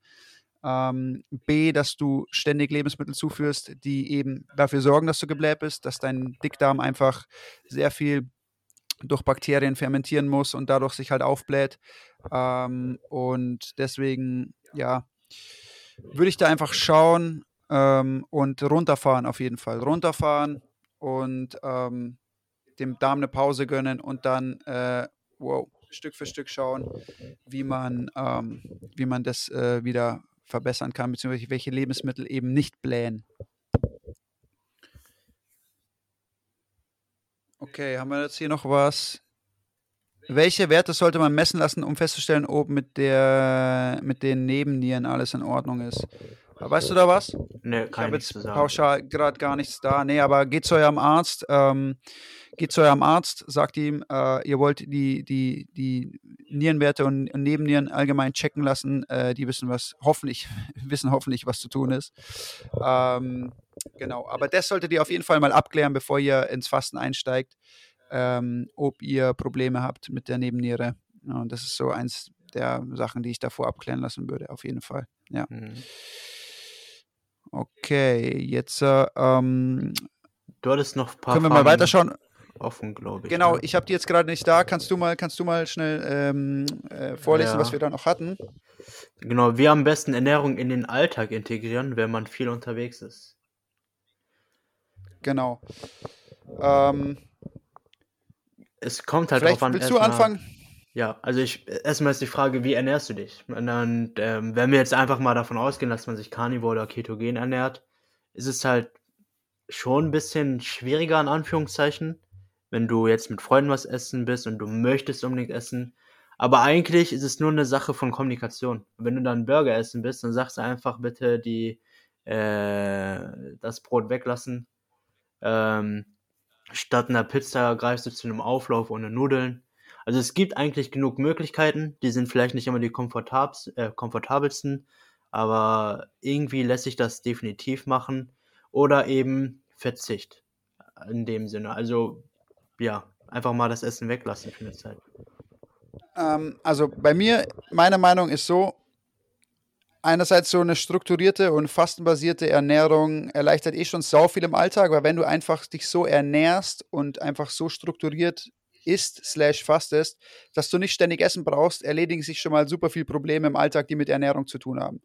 Ähm, B, dass du ständig Lebensmittel zuführst, die eben dafür sorgen, dass du gebläht bist, dass dein Dickdarm einfach sehr viel durch Bakterien fermentieren muss und dadurch sich halt aufbläht. Ähm, und deswegen, ja, würde ich da einfach schauen, ähm, und runterfahren auf jeden Fall. Runterfahren und ähm, dem Darm eine Pause gönnen und dann, äh, wow, Stück für Stück schauen, wie man, ähm, wie man das äh, wieder verbessern kann, beziehungsweise welche Lebensmittel eben nicht blähen. Okay, haben wir jetzt hier noch was? Welche Werte sollte man messen lassen, um festzustellen, ob mit, der, mit den Nebennieren alles in Ordnung ist? Weißt du da was? Nee, kann ich habe jetzt pauschal gerade gar nichts da. Nee, aber geht zu eurem Arzt, ähm, geht zu eurem Arzt, sagt ihm, äh, ihr wollt die, die, die Nierenwerte und, und Nebennieren allgemein checken lassen. Äh, die wissen was, hoffentlich, wissen hoffentlich, was zu tun ist. Ähm, genau, aber das solltet ihr auf jeden Fall mal abklären, bevor ihr ins Fasten einsteigt, ähm, ob ihr Probleme habt mit der Nebenniere. Ja, und das ist so eins der Sachen, die ich davor abklären lassen würde, auf jeden Fall. Ja. Mhm. Okay, jetzt äh, ähm, Du hattest noch ein paar können wir mal weiterschauen. offen, glaube ich. Genau, ne? ich habe die jetzt gerade nicht da. Kannst du mal, kannst du mal schnell ähm, äh, vorlesen, Ja. was wir da noch hatten? Genau, wie am besten Ernährung in den Alltag integrieren, wenn man viel unterwegs ist. Genau. Ähm, Es kommt halt vielleicht drauf an. willst du anfangen? Ja, also ich erstmal ist die Frage, wie ernährst du dich? Und dann, ähm, wenn wir jetzt einfach mal davon ausgehen, dass man sich Carnivore oder Ketogen ernährt, ist es halt schon ein bisschen schwieriger in Anführungszeichen, wenn du jetzt mit Freunden was essen bist und du möchtest unbedingt essen. Aber eigentlich ist es nur eine Sache von Kommunikation. Wenn du dann Burger essen bist, dann sagst du einfach bitte die äh, das Brot weglassen. Ähm, statt einer Pizza greifst du zu einem Auflauf ohne Nudeln. Also es gibt eigentlich genug Möglichkeiten. Die sind vielleicht nicht immer die komfortabs äh, komfortabelsten, aber irgendwie lässt sich das definitiv machen. Oder eben Verzicht in dem Sinne. Also ja, einfach mal das Essen weglassen für eine Zeit. Ähm, also bei mir, meine Meinung ist so, einerseits so eine strukturierte und fastenbasierte Ernährung erleichtert eh schon sau viel im Alltag, weil wenn du einfach dich so ernährst und einfach so strukturiert isst slash fastest, dass du nicht ständig Essen brauchst, erledigen sich schon mal super viel Probleme im Alltag, die mit Ernährung zu tun haben.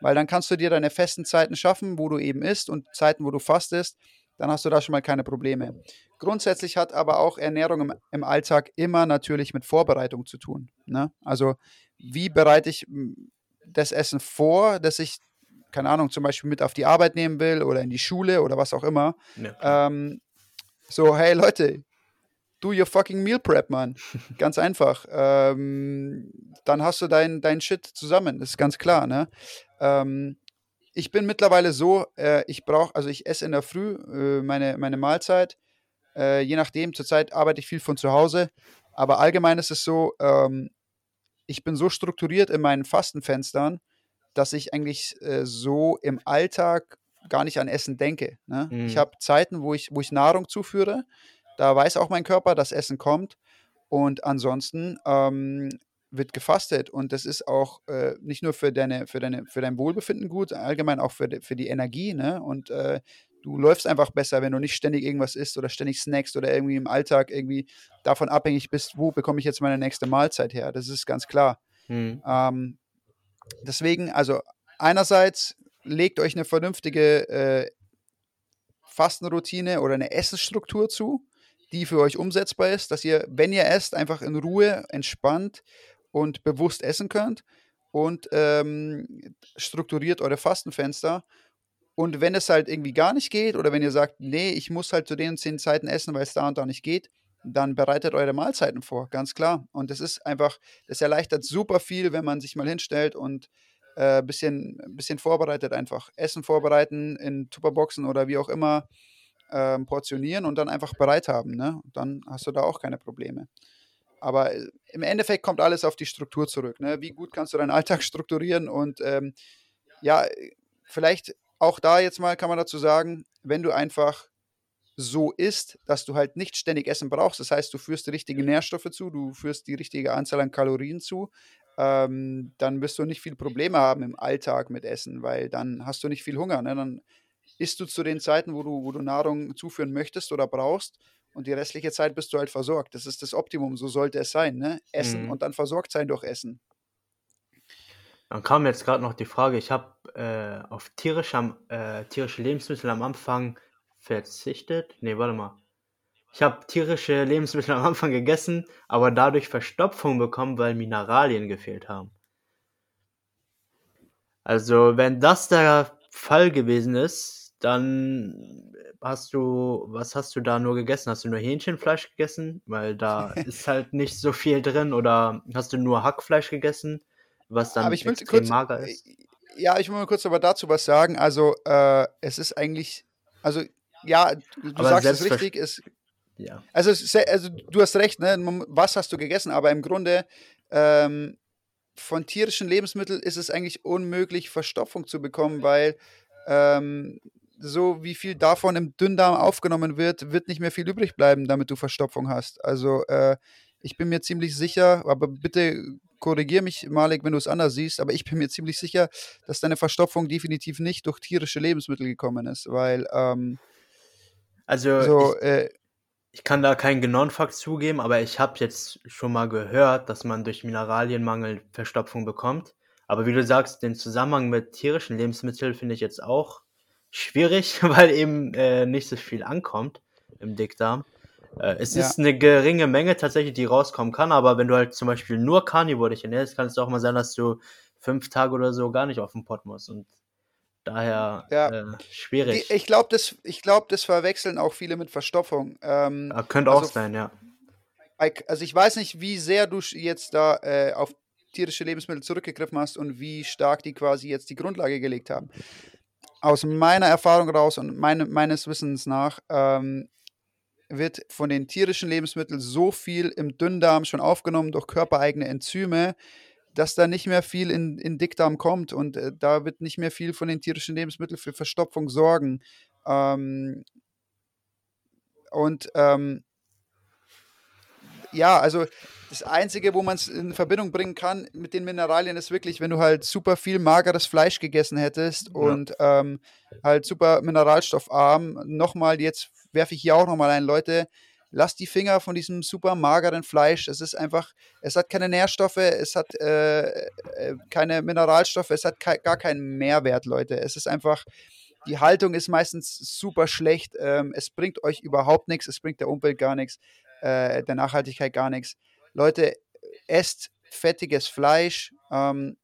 Weil dann kannst du dir deine festen Zeiten schaffen, wo du eben isst und Zeiten, wo du fastest, dann hast du da schon mal keine Probleme. Grundsätzlich hat aber auch Ernährung im, im Alltag immer natürlich mit Vorbereitung zu tun. Ne? Also wie bereite ich m, das Essen vor, das ich, keine Ahnung, zum Beispiel mit auf die Arbeit nehmen will oder in die Schule oder was auch immer. Ja. Ähm, so, hey Leute, do your fucking meal prep, Mann. Ganz einfach. Ähm, dann hast du dein, dein Shit zusammen, das ist ganz klar, ne? Ähm, ich bin mittlerweile so, äh, ich brauche, also ich esse in der Früh äh, meine, meine Mahlzeit. Äh, je nachdem, zurzeit arbeite ich viel von zu Hause. Aber allgemein ist es so, ähm, ich bin so strukturiert in meinen Fastenfenstern, dass ich eigentlich äh, so im Alltag gar nicht an Essen denke. Ne? Mhm. Ich habe Zeiten, wo ich, wo ich Nahrung zuführe. Da weiß auch mein Körper, dass Essen kommt. Und ansonsten ähm, wird gefastet. Und das ist auch äh, nicht nur für, deine, für, deine, für dein Wohlbefinden gut, allgemein auch für, die- für die Energie. Ne? Und äh, du läufst einfach besser, wenn du nicht ständig irgendwas isst oder ständig snackst oder irgendwie im Alltag irgendwie davon abhängig bist, wo bekomme ich jetzt meine nächste Mahlzeit her. Das ist ganz klar. Hm. Ähm, deswegen, also einerseits legt euch eine vernünftige äh, Fastenroutine oder eine Essensstruktur zu, die für euch umsetzbar ist, dass ihr, wenn ihr esst, einfach in Ruhe, entspannt und bewusst essen könnt und ähm, strukturiert eure Fastenfenster. Und wenn es halt irgendwie gar nicht geht oder wenn ihr sagt, nee, ich muss halt zu den zehn Zeiten essen, weil es da und da nicht geht, dann bereitet eure Mahlzeiten vor, ganz klar. Und das ist einfach, das erleichtert super viel, wenn man sich mal hinstellt und ein äh, bisschen, bisschen vorbereitet einfach. Essen vorbereiten in Tupperboxen oder wie auch immer, ähm, portionieren und dann einfach bereit haben. Ne? Dann hast du da auch keine Probleme. Aber äh, im Endeffekt kommt alles auf die Struktur zurück. Ne? Wie gut kannst du deinen Alltag strukturieren und ähm, ja, vielleicht auch da jetzt mal kann man dazu sagen, wenn du einfach so isst, dass du halt nicht ständig Essen brauchst. Das heißt, du führst die richtigen Nährstoffe zu, du führst die richtige Anzahl an Kalorien zu, ähm, dann wirst du nicht viel Probleme haben im Alltag mit Essen, weil dann hast du nicht viel Hunger. Ne? Dann isst du zu den Zeiten, wo du, wo du Nahrung zuführen möchtest oder brauchst und die restliche Zeit bist du halt versorgt. Das ist das Optimum, so sollte es sein. Ne? Essen Mhm. und dann versorgt sein durch Essen. Dann kam jetzt gerade noch die Frage, ich habe äh, auf tierische, am- äh, tierische Lebensmittel am Anfang verzichtet. Nee, warte mal. Ich habe tierische Lebensmittel am Anfang gegessen, aber dadurch Verstopfung bekommen, weil Mineralien gefehlt haben. Also, wenn das der Fall gewesen ist, dann hast du, was hast du da nur gegessen? Hast du nur Hähnchenfleisch gegessen? Weil da ist halt nicht so viel drin. Oder hast du nur Hackfleisch gegessen, was dann Aber ich extrem kurz, mager ist? ja, ich will mal kurz aber dazu was sagen. Also, äh, es ist eigentlich, also, ja, du, Aber sagst es richtig, es, Ja. also, also, du hast recht, ne? Was hast du gegessen? Aber im Grunde, ähm, von tierischen Lebensmitteln ist es eigentlich unmöglich, Verstopfung zu bekommen, weil ähm, so wie viel davon im Dünndarm aufgenommen wird, wird nicht mehr viel übrig bleiben, damit du Verstopfung hast. Also äh, ich bin mir ziemlich sicher, aber bitte korrigiere mich, Malik, wenn du es anders siehst, aber ich bin mir ziemlich sicher, dass deine Verstopfung definitiv nicht durch tierische Lebensmittel gekommen ist, weil ähm, Also so, ich, äh, ich kann da keinen genauen Fakt zugeben, aber ich habe jetzt schon mal gehört, dass man durch Mineralienmangel Verstopfung bekommt. Aber wie du sagst, den Zusammenhang mit tierischen Lebensmitteln finde ich jetzt auch schwierig, weil eben äh, nicht so viel ankommt im Dickdarm. Äh, es Ja. ist eine geringe Menge tatsächlich, die rauskommen kann, aber wenn du halt zum Beispiel nur Carnivore dich ernährst, kann es auch mal sein, dass du fünf Tage oder so gar nicht auf den Pott musst. Und daher Ja. äh, die, schwierig. ich glaube, das, ich glaub, das verwechseln auch viele mit Verstopfung. Ähm, Ja, könnte auch also sein, ja. also ich weiß nicht, wie sehr du jetzt da äh, auf tierische Lebensmittel zurückgegriffen hast und wie stark die quasi jetzt die Grundlage gelegt haben. Aus meiner Erfahrung raus und meine, meines Wissens nach ähm, wird von den tierischen Lebensmitteln so viel im Dünndarm schon aufgenommen durch körpereigene Enzyme, dass da nicht mehr viel in, in Dickdarm kommt und äh, da wird nicht mehr viel von den tierischen Lebensmitteln für Verstopfung sorgen. Ähm, und ähm, ja, also das Einzige, wo man es in Verbindung bringen kann mit den Mineralien, ist wirklich, wenn du halt super viel mageres Fleisch gegessen hättest Ja. und ähm, halt super mineralstoffarm. Nochmal, jetzt werfe ich hier auch nochmal ein, Leute, lasst die Finger von diesem super mageren Fleisch. Es ist einfach, es hat keine Nährstoffe, es hat äh, äh, keine Mineralstoffe, es hat kei- gar keinen Mehrwert, Leute. Es ist einfach, die Haltung ist meistens super schlecht. Ähm, es bringt euch überhaupt nichts, es bringt der Umwelt gar nichts, äh, der Nachhaltigkeit gar nichts. Leute, esst fettiges Fleisch, ähm,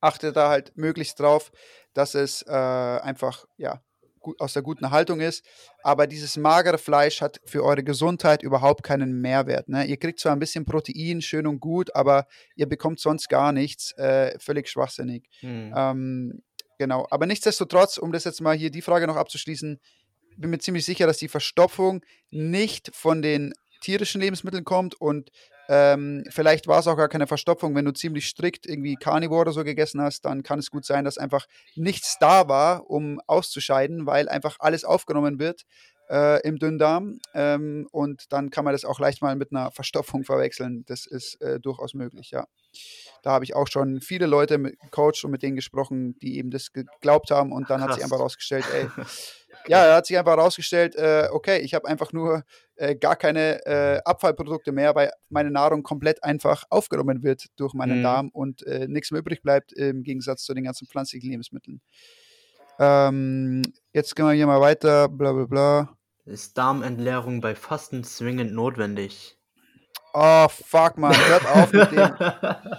achtet da halt möglichst drauf, dass es äh, einfach ja, gut, aus der guten Haltung ist. Aber dieses magere Fleisch hat für eure Gesundheit überhaupt keinen Mehrwert. Ne? Ihr kriegt zwar ein bisschen Protein, schön und gut, aber ihr bekommt sonst gar nichts. Äh, völlig schwachsinnig. Hm. Ähm, genau. Aber nichtsdestotrotz, um das jetzt mal hier die Frage noch abzuschließen, bin mir ziemlich sicher, dass die Verstopfung nicht von den tierischen Lebensmitteln kommt und ähm, vielleicht war es auch gar keine Verstopfung. Wenn du ziemlich strikt irgendwie Carnivore oder so gegessen hast, dann kann es gut sein, dass einfach nichts da war, um auszuscheiden, weil einfach alles aufgenommen wird äh, im Dünndarm. Ähm, und dann kann man das auch leicht mal mit einer Verstopfung verwechseln. Das ist äh, durchaus möglich, ja. Da habe ich auch schon viele Leute mit gecoacht und mit denen gesprochen, die eben das geglaubt haben und dann hat sich Krass. einfach rausgestellt, ey, ja, er hat sich einfach herausgestellt, äh, okay, ich habe einfach nur äh, gar keine äh, Abfallprodukte mehr, weil meine Nahrung komplett einfach aufgenommen wird durch meinen Mhm. Darm und äh, nichts mehr übrig bleibt im Gegensatz zu den ganzen pflanzlichen Lebensmitteln. Ähm, jetzt gehen wir hier mal weiter, bla bla bla. Ist Darmentleerung bei Fasten zwingend notwendig? Oh, fuck, Mann, hört auf mit dem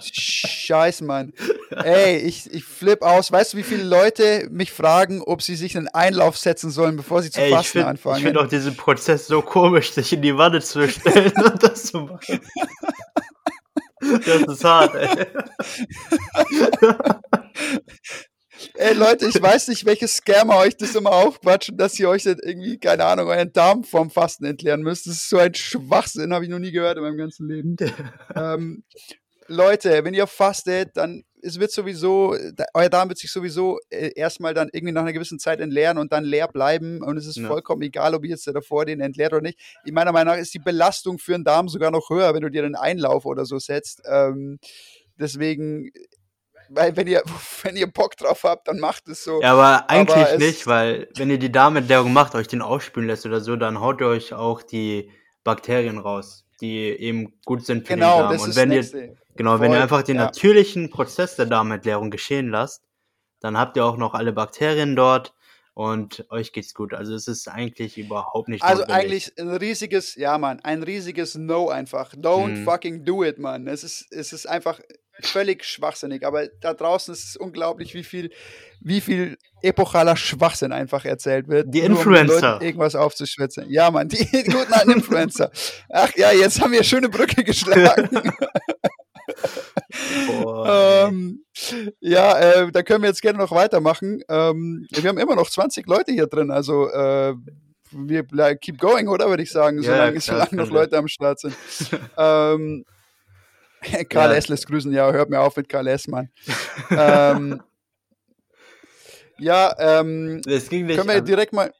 Scheiß, Mann. Ey, ich, ich flipp aus. Weißt du, wie viele Leute mich fragen, ob sie sich einen Einlauf setzen sollen, bevor sie zu Ey, ich fasten finde anfangen? find auch diesen Prozess so komisch, sich in die Wanne zu stellen und das zu machen. Das ist hart, ey. Ey Leute, ich weiß nicht, welche Scammer euch das immer aufquatschen, dass ihr euch dann irgendwie, keine Ahnung, euren Darm vom Fasten entleeren müsst. Das ist so ein Schwachsinn, habe ich noch nie gehört in meinem ganzen Leben. ähm, Leute, wenn ihr fastet, dann es wird sowieso, euer Darm wird sich sowieso äh, erstmal dann irgendwie nach einer gewissen Zeit entleeren und dann leer bleiben. Und es ist Ja. vollkommen egal, ob ihr jetzt davor den entleert oder nicht. In meiner Meinung nach ist die Belastung für den Darm sogar noch höher, wenn du dir einen Einlauf oder so setzt. Ähm, deswegen, weil wenn ihr, wenn ihr Bock drauf habt, dann macht es so. Ja, aber eigentlich Aber nicht, weil wenn ihr die Darmentleerung macht, euch den ausspülen lässt oder so, dann haut ihr euch auch die Bakterien raus, die eben gut sind für genau, den Darm. das Und ist wenn das ihr, genau, wenn ihr Voll, einfach den ja. natürlichen Prozess der Darmentleerung geschehen lasst, dann habt ihr auch noch alle Bakterien dort und euch geht's gut. Also es ist eigentlich überhaupt nicht Also eigentlich ein riesiges, ja Mann, ein riesiges No einfach. Don't Mhm. fucking do it, Mann. Es ist, es ist einfach völlig schwachsinnig. Aber da draußen ist es unglaublich, wie viel, wie viel epochaler Schwachsinn einfach erzählt wird. Die um Influencer. Leuten irgendwas aufzuschwitzen. Ja, Mann, die, guten alten Influencer. Ach ja, jetzt haben wir eine schöne Brücke geschlagen. Ähm, ja, äh, da können wir jetzt gerne noch weitermachen. Ähm, wir haben immer noch 20 Leute hier drin, also äh, wir keep going, oder würde ich sagen, Ja, solange, klar, solange noch. Leute am Start sind. ähm, Karl Ja. S. lässt grüßen, ja, hört mir auf mit Karl S., Mann. ähm, ja, ähm, es ging nicht können wir an- direkt mal.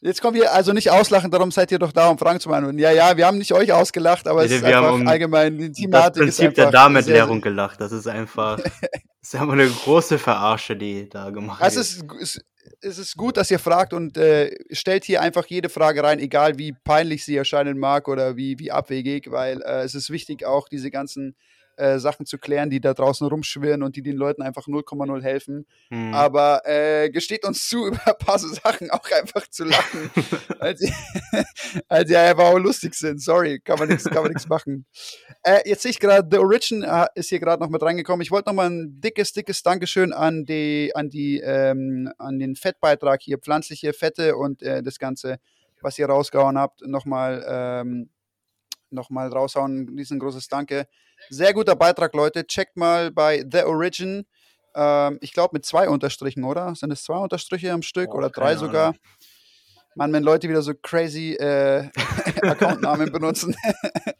Jetzt kommen wir also nicht auslachen, darum seid ihr doch da, um Fragen zu beantworten. Ja, ja, wir haben nicht euch ausgelacht, aber Nee, es ist einfach um allgemein die das Thematik ist Prinzip der Darmentleerung gelacht. Das ist einfach, das ist einfach eine große Verarsche, die da gemacht Also wird. es ist, es ist gut, dass ihr fragt und äh, stellt hier einfach jede Frage rein, egal wie peinlich sie erscheinen mag oder wie, wie abwegig, weil äh, es ist wichtig, auch diese ganzen äh, Sachen zu klären, die da draußen rumschwirren und die den Leuten einfach 0,0 helfen. Hm. Aber äh, gesteht uns zu, über ein paar so Sachen auch einfach zu lachen, weil sie, weil sie einfach auch lustig sind. Sorry, kann man nichts kann man nichts machen. Äh, jetzt sehe ich gerade, The Origin äh, ist hier gerade noch mit reingekommen. Ich wollte noch mal ein dickes, dickes Dankeschön an die, an die, ähm, an den Fettbeitrag hier, pflanzliche Fette und äh, das Ganze, was ihr rausgehauen habt, nochmal ähm, noch mal raushauen. Riesengroßes Danke. Sehr guter Beitrag, Leute. Checkt mal bei The Origin. Ähm, ich glaube mit zwei Unterstrichen, oder? Sind es zwei Unterstriche am Stück Boah, oder drei sogar? Ahnung. Mann, wenn Leute wieder so crazy äh, Accountnamen benutzen.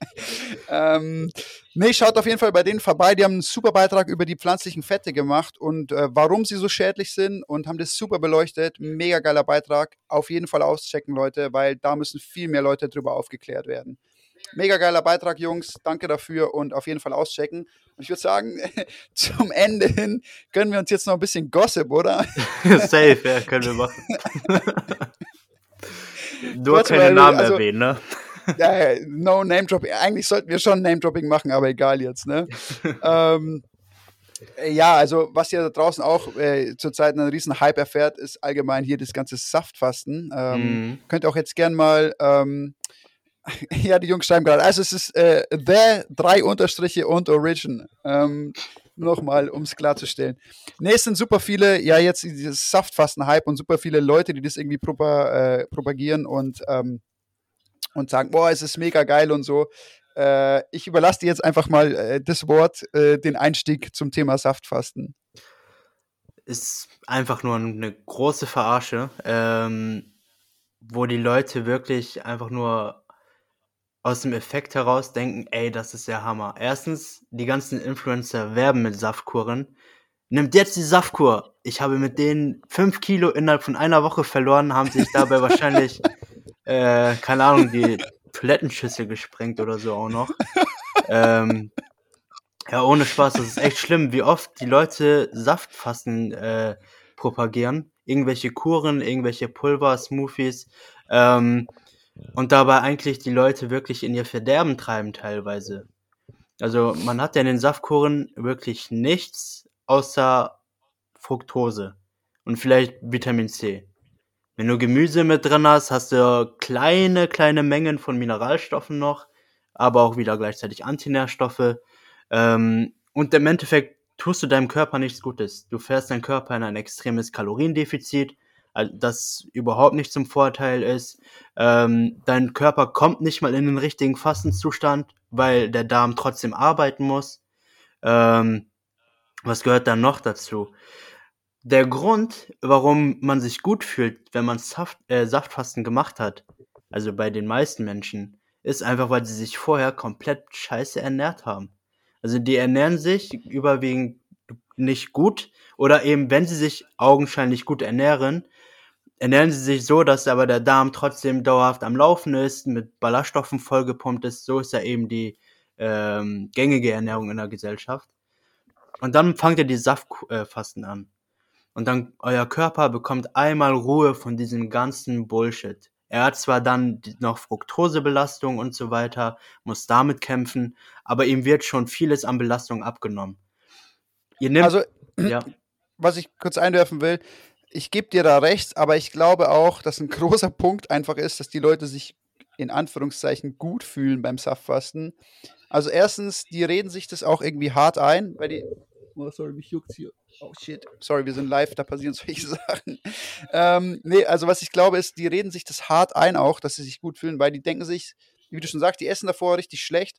ähm, nee, schaut auf jeden Fall bei denen vorbei. Die haben einen super Beitrag über die pflanzlichen Fette gemacht und äh, warum sie so schädlich sind und haben das super beleuchtet. Mega geiler Beitrag. Auf jeden Fall auschecken, Leute, weil da müssen viel mehr Leute drüber aufgeklärt werden. Mega geiler Beitrag, Jungs. Danke dafür und auf jeden Fall auschecken. Und ich würde sagen, zum Ende hin gönnen wir uns jetzt noch ein bisschen Gossip, oder? Safe, ja, können wir machen. Nur Warte keine mal, Namen also- erwähnen, ne? ja, no Name Dropping. Eigentlich sollten wir schon Name Dropping machen, aber egal jetzt, ne? ähm, äh, ja, also was ihr da draußen auch äh, zurzeit einen riesen Hype erfährt, ist allgemein hier das ganze Saftfasten. Ähm, Mhm. Könnt ihr auch jetzt gern mal, ähm, ja, die Jungs schreiben gerade, also es ist äh, The, drei Unterstriche und Origin. Ähm, Nochmal, um es klarzustellen. Ne, es sind super viele, ja, jetzt dieses Saftfasten-Hype und super viele Leute, die das irgendwie propa äh, propagieren und, ähm, und sagen, boah, es ist mega geil und so. Äh, ich überlasse dir jetzt einfach mal äh, das Wort, äh, den Einstieg zum Thema Saftfasten. ist einfach nur eine große Verarsche, ähm, wo die Leute wirklich einfach nur aus dem Effekt heraus denken, ey, das ist der Hammer. Erstens, die ganzen Influencer werben mit Saftkuren. Nimmt jetzt die Saftkur. Ich habe mit denen fünf Kilo innerhalb von einer Woche verloren, haben sich dabei wahrscheinlich, äh, keine Ahnung, die Toilettenschüssel gesprengt oder so auch noch. ähm, ja, ohne Spaß, das ist echt schlimm, wie oft die Leute Saftfasten äh, propagieren. Irgendwelche Kuren, irgendwelche Pulver, Smoothies. Ähm, und dabei eigentlich die Leute wirklich in ihr Verderben treiben teilweise. Also man hat ja in den Saftkuren wirklich nichts außer Fructose und vielleicht Vitamin C. Wenn du Gemüse mit drin hast, hast du kleine, kleine Mengen von Mineralstoffen noch, aber auch wieder gleichzeitig Antinährstoffe. Ähm, und im Endeffekt tust du deinem Körper nichts Gutes. Du fährst deinen Körper in ein extremes Kaloriendefizit, also das überhaupt nicht zum Vorteil ist. Ähm, dein Körper kommt nicht mal in den richtigen Fastenzustand, weil der Darm trotzdem arbeiten muss. Ähm, was gehört dann noch dazu? Der Grund, warum man sich gut fühlt, wenn man Saft, äh, Saftfasten gemacht hat, also bei den meisten Menschen, ist einfach, weil sie sich vorher komplett scheiße ernährt haben. Also die ernähren sich überwiegend nicht gut oder eben, wenn sie sich augenscheinlich gut ernähren, ernähren sie sich so, dass aber der Darm trotzdem dauerhaft am Laufen ist, mit Ballaststoffen vollgepumpt ist. So ist ja eben die ähm, gängige Ernährung in der Gesellschaft. Und dann fangt ihr die Saftfasten an. Und dann euer Körper bekommt einmal Ruhe von diesem ganzen Bullshit. Er hat zwar dann noch Fructosebelastung und so weiter, muss damit kämpfen, aber ihm wird schon vieles an Belastung abgenommen. Ihr nehmt, Also, ja, was ich kurz einwerfen will, ich gebe dir da recht, aber ich glaube auch, dass ein großer Punkt einfach ist, dass die Leute sich in Anführungszeichen gut fühlen beim Saftfasten. Also erstens, die reden sich das auch irgendwie hart ein, weil die. Oh, sorry, mich juckt's hier. Oh shit. Sorry, wir sind live, da passieren solche Sachen. Ähm, nee, also was ich glaube ist, die reden sich das hart ein auch, dass sie sich gut fühlen, weil die denken sich, wie du schon sagst, die essen davor richtig schlecht.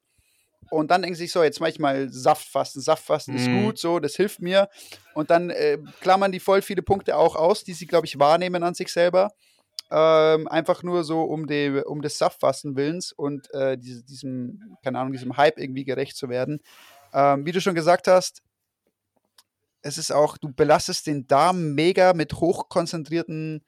Und dann denken sie sich so, jetzt mache ich mal Saftfasten. Saftfasten ist Mhm. gut, so, das hilft mir. Und dann äh, klammern die voll viele Punkte auch aus, die sie, glaube ich, wahrnehmen an sich selber. Ähm, einfach nur so um, die, um des Saftfasten willens und äh, diese, diesem, keine Ahnung, diesem Hype irgendwie gerecht zu werden. Ähm, wie du schon gesagt hast, es ist auch, du belastest den Darm mega mit hochkonzentrierten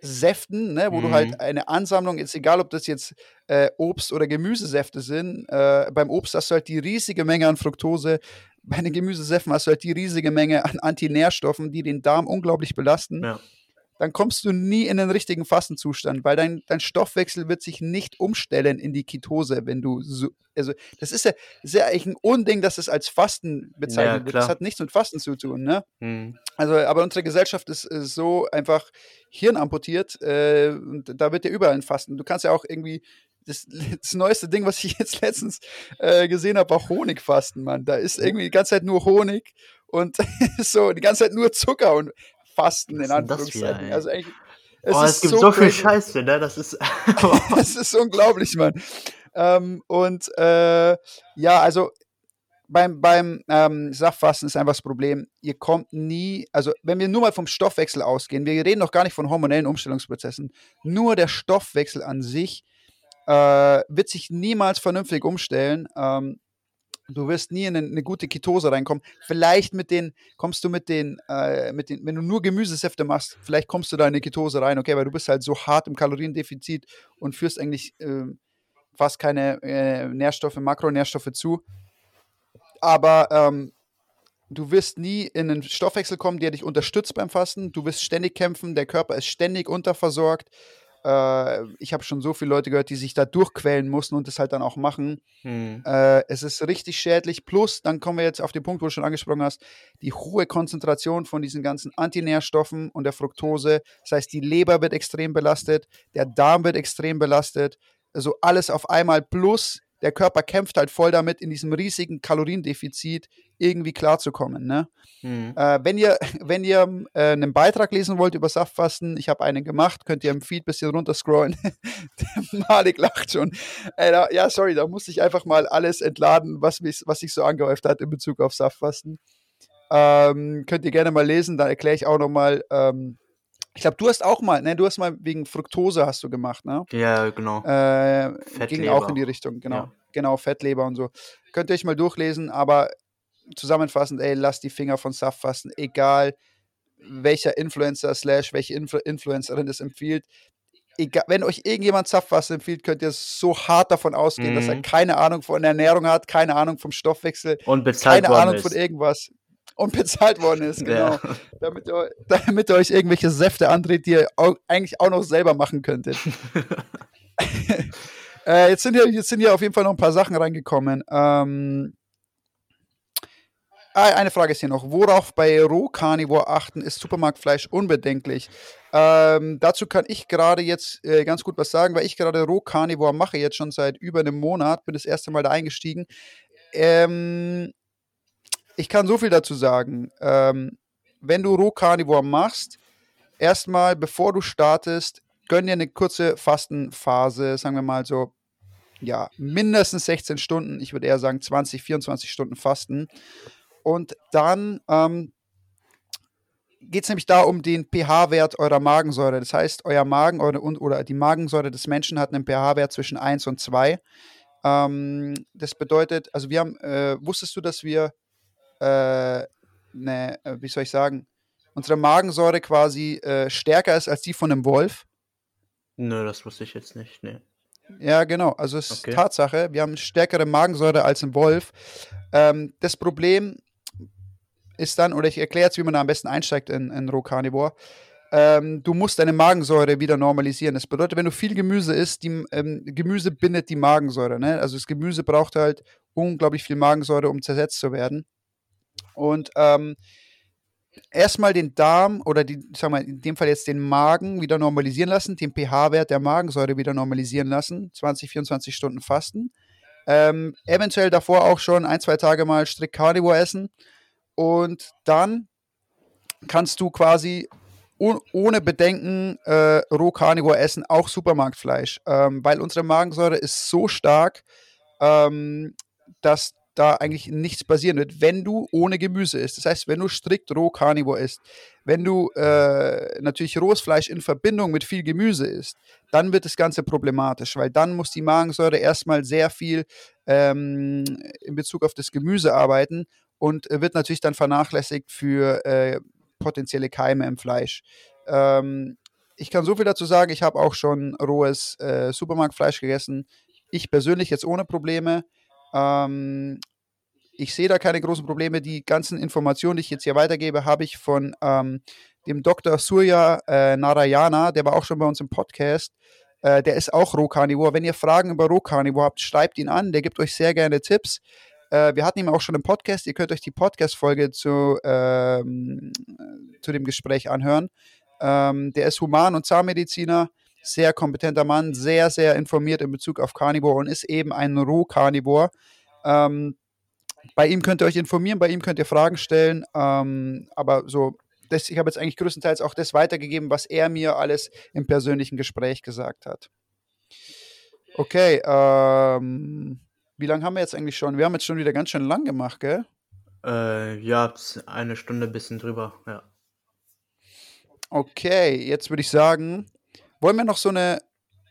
Säften, ne, wo du Mhm. halt eine Ansammlung, ist egal, ob das jetzt äh, Obst- oder Gemüsesäfte sind. Äh, beim Obst hast du halt die riesige Menge an Fructose. Bei den Gemüsesäften hast du halt die riesige Menge an Antinährstoffen, die den Darm unglaublich belasten. Ja. Dann kommst du nie in den richtigen Fastenzustand, weil dein, dein Stoffwechsel wird sich nicht umstellen in die Ketose, wenn du so, also das ist ja, das ist ja eigentlich ein Unding, dass es als Fasten bezeichnet Ja, wird. Das hat nichts mit Fasten zu tun, ne? Mhm. Also, aber unsere Gesellschaft ist, äh, so einfach hirnamputiert. Äh, und da wird ja überall ein Fasten. Du kannst ja auch irgendwie. Das, das neueste Ding, was ich jetzt letztens äh, gesehen habe, war Honigfasten, Mann. Da ist irgendwie die ganze Zeit nur Honig und so, die ganze Zeit nur Zucker und Fasten in wieder, Anführungszeichen. ey? also eigentlich. oh, es gibt so, viel crazy. Scheiße, ne? Das ist. Das ist unglaublich, Mann. Ähm, und äh, ja, also beim, beim ähm, Saftfasten ist einfach das Problem, ihr kommt nie, also wenn wir nur mal vom Stoffwechsel ausgehen, wir reden noch gar nicht von hormonellen Umstellungsprozessen, nur der Stoffwechsel an sich äh, wird sich niemals vernünftig umstellen. Ähm, du wirst nie in eine, eine gute Ketose reinkommen. Vielleicht mit den, kommst du mit den, äh, mit den, wenn du nur Gemüsesäfte machst, vielleicht kommst du da in eine Ketose rein, okay, weil du bist halt so hart im Kaloriendefizit und führst eigentlich äh, fast keine äh, Nährstoffe, Makronährstoffe zu. Aber ähm, du wirst nie in einen Stoffwechsel kommen, der dich unterstützt beim Fasten. Du wirst ständig kämpfen, der Körper ist ständig unterversorgt. Äh, ich habe schon so viele Leute gehört, die sich da durchquälen mussten und das halt dann auch machen. Mhm. Äh, es ist richtig schädlich. Plus, dann kommen wir jetzt auf den Punkt, wo du schon angesprochen hast, die hohe Konzentration von diesen ganzen Antinährstoffen und der Fructose. Das heißt, die Leber wird extrem belastet, der Darm wird extrem belastet. Also alles auf einmal. Plus, der Körper kämpft halt voll damit, in diesem riesigen Kaloriendefizit irgendwie klarzukommen. Ne? Mhm. Äh, wenn ihr, wenn ihr äh, einen Beitrag lesen wollt über Saftfasten, ich habe einen gemacht, könnt ihr im Feed ein bisschen runterscrollen. Der Malik lacht schon. Äh, da, ja, sorry, da musste ich einfach mal alles entladen, was, mich, was sich so angehäuft hat in Bezug auf Saftfasten. Ähm, könnt ihr gerne mal lesen, da erkläre ich auch nochmal. Ähm, ich glaube, du hast auch mal, ne, du hast mal wegen Fructose hast du gemacht, ne? Ja, genau. Äh, ging auch in die Richtung, genau. Ja. Genau, Fettleber und so. Könnt ihr euch mal durchlesen, aber zusammenfassend, ey, lasst die Finger von Saftfasten, egal welcher Influencer slash welche Influ Influencerin das empfiehlt. Egal, wenn euch irgendjemand Saftfasten empfiehlt, könnt ihr so hart davon ausgehen, dass er Mhm. keine Ahnung von Ernährung hat, keine Ahnung vom Stoffwechsel, keine Ahnung ist. von irgendwas und bezahlt worden ist, genau. Ja. Damit, ihr, damit ihr euch irgendwelche Säfte andreht, die ihr au- eigentlich auch noch selber machen könntet. äh, jetzt, sind hier, jetzt sind hier auf jeden Fall noch ein paar Sachen reingekommen. Ähm, ah, eine Frage ist hier noch. Worauf bei Rohcarnivore achten? Ist Supermarktfleisch unbedenklich? Ähm, dazu kann ich gerade jetzt äh, ganz gut was sagen, weil ich gerade Rohcarnivore mache, jetzt schon seit über einem Monat, bin das erste Mal da eingestiegen. Ähm, ich kann so viel dazu sagen. Ähm, wenn du Rohcarnivore machst, erstmal, bevor du startest, gönn dir eine kurze Fastenphase, sagen wir mal so, ja, mindestens 16 Stunden, ich würde eher sagen 20, 24 Stunden Fasten. Und dann ähm, geht es nämlich da um den pH-Wert eurer Magensäure. Das heißt, euer Magen eure, oder die Magensäure des Menschen hat einen pH-Wert zwischen 1 und 2. Ähm, das bedeutet, also wir haben, äh, wusstest du, dass wir, äh, ne, äh, wie soll ich sagen, unsere Magensäure quasi äh, stärker ist als die von einem Wolf? Nö, das wusste ich jetzt nicht. Nee. Ja, genau. Also es ist Okay. Tatsache, wir haben stärkere Magensäure als ein Wolf. Ähm, das Problem ist dann, oder ich erkläre jetzt, wie man da am besten einsteigt in, in Roh Carnivore. Ähm, du musst deine Magensäure wieder normalisieren. Das bedeutet, wenn du viel Gemüse isst, die, ähm, Gemüse bindet die Magensäure. Ne? Also das Gemüse braucht halt unglaublich viel Magensäure, um zersetzt zu werden. Und ähm, erstmal den Darm oder die, sag mal, in dem Fall jetzt den Magen wieder normalisieren lassen, den pH-Wert der Magensäure wieder normalisieren lassen, 20, 24 Stunden fasten. Ähm, eventuell davor auch schon ein, zwei Tage mal strikt Carnivore essen. Und dann kannst du quasi oh, ohne Bedenken äh, roh Carnivore essen, auch Supermarktfleisch. Ähm, weil unsere Magensäure ist so stark, ähm, dass da eigentlich nichts passieren wird, wenn du ohne Gemüse isst. Das heißt, wenn du strikt roh Carnivore isst, wenn du äh, natürlich rohes Fleisch in Verbindung mit viel Gemüse isst, dann wird das Ganze problematisch, weil dann muss die Magensäure erstmal sehr viel ähm, in Bezug auf das Gemüse arbeiten und äh, wird natürlich dann vernachlässigt für äh, potenzielle Keime im Fleisch. Ähm, ich kann so viel dazu sagen, ich habe auch schon rohes äh, Supermarktfleisch gegessen. Ich persönlich jetzt ohne Probleme. Ähm, ich sehe da keine großen Probleme. Die ganzen Informationen, die ich jetzt hier weitergebe, habe ich von ähm, dem Dr. Surya äh, Narayana, der war auch schon bei uns im Podcast. Äh, der ist auch Rohkarnivor. Wenn ihr Fragen über Rohkarnivor habt, schreibt ihn an. Der gibt euch sehr gerne Tipps. Äh, wir hatten ihn auch schon im Podcast. Ihr könnt euch die Podcast-Folge zu, ähm, zu dem Gespräch anhören. Ähm, der ist Human- und Zahnmediziner, sehr kompetenter Mann, sehr, sehr informiert in Bezug auf Carnivore und ist eben ein Rohkarnivor. Ähm, bei ihm könnt ihr euch informieren, bei ihm könnt ihr Fragen stellen, ähm, aber so, das, ich habe jetzt eigentlich größtenteils auch das weitergegeben, was er mir alles im persönlichen Gespräch gesagt hat. Okay, ähm, wie lange haben wir jetzt eigentlich schon? Wir haben jetzt schon wieder ganz schön lang gemacht, gell? Äh, ja, eine Stunde bisschen drüber, ja. Okay, jetzt würde ich sagen, wollen wir noch so eine,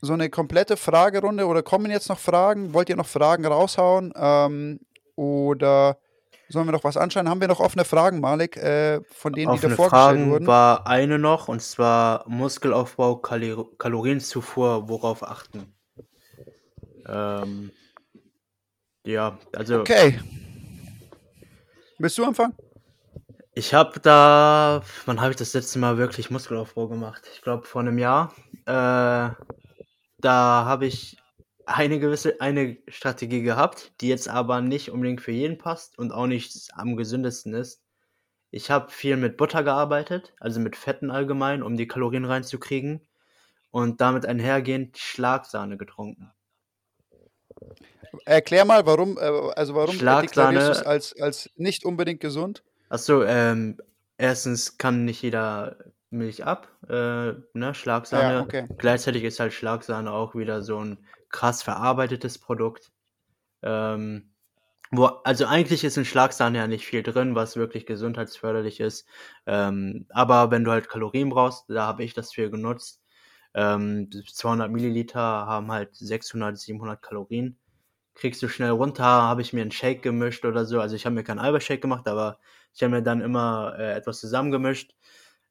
so eine komplette Fragerunde oder kommen jetzt noch Fragen? Wollt ihr noch Fragen raushauen? Ähm, oder sollen wir noch was anschauen? Haben wir noch offene Fragen, Malik, äh, von denen, die Offene davor gestellt Fragen wurden? war eine noch, und zwar Muskelaufbau, Kali Kalorienzufuhr, worauf achten? Ähm, ja, also Okay. Willst du anfangen? ich habe da, wann habe ich das letzte Mal wirklich Muskelaufbau gemacht? Ich glaube vor einem Jahr. Äh, da habe ich eine gewisse, eine Strategie gehabt, die jetzt aber nicht unbedingt für jeden passt und auch nicht am gesündesten ist. Ich habe viel mit Butter gearbeitet, also mit Fetten allgemein, um die Kalorien reinzukriegen und damit einhergehend Schlagsahne getrunken. Erklär mal, warum, äh, also warum Schlagsahne- deklarierst du es als, als nicht unbedingt gesund? Achso, ähm, erstens kann nicht jeder Milch ab, äh, ne, Schlagsahne. Ja, okay. Gleichzeitig ist halt Schlagsahne auch wieder so ein krass verarbeitetes Produkt. Ähm, wo, also eigentlich ist in Schlagsahne ja nicht viel drin, was wirklich gesundheitsförderlich ist. Ähm, aber wenn du halt Kalorien brauchst, da habe ich das für genutzt. Ähm, 200 Milliliter haben halt 600, 700 Kalorien. Kriegst du schnell runter, habe ich mir einen Shake gemischt oder so. Also ich habe mir keinen Eiweißshake gemacht, aber ich habe mir dann immer äh, etwas zusammengemischt.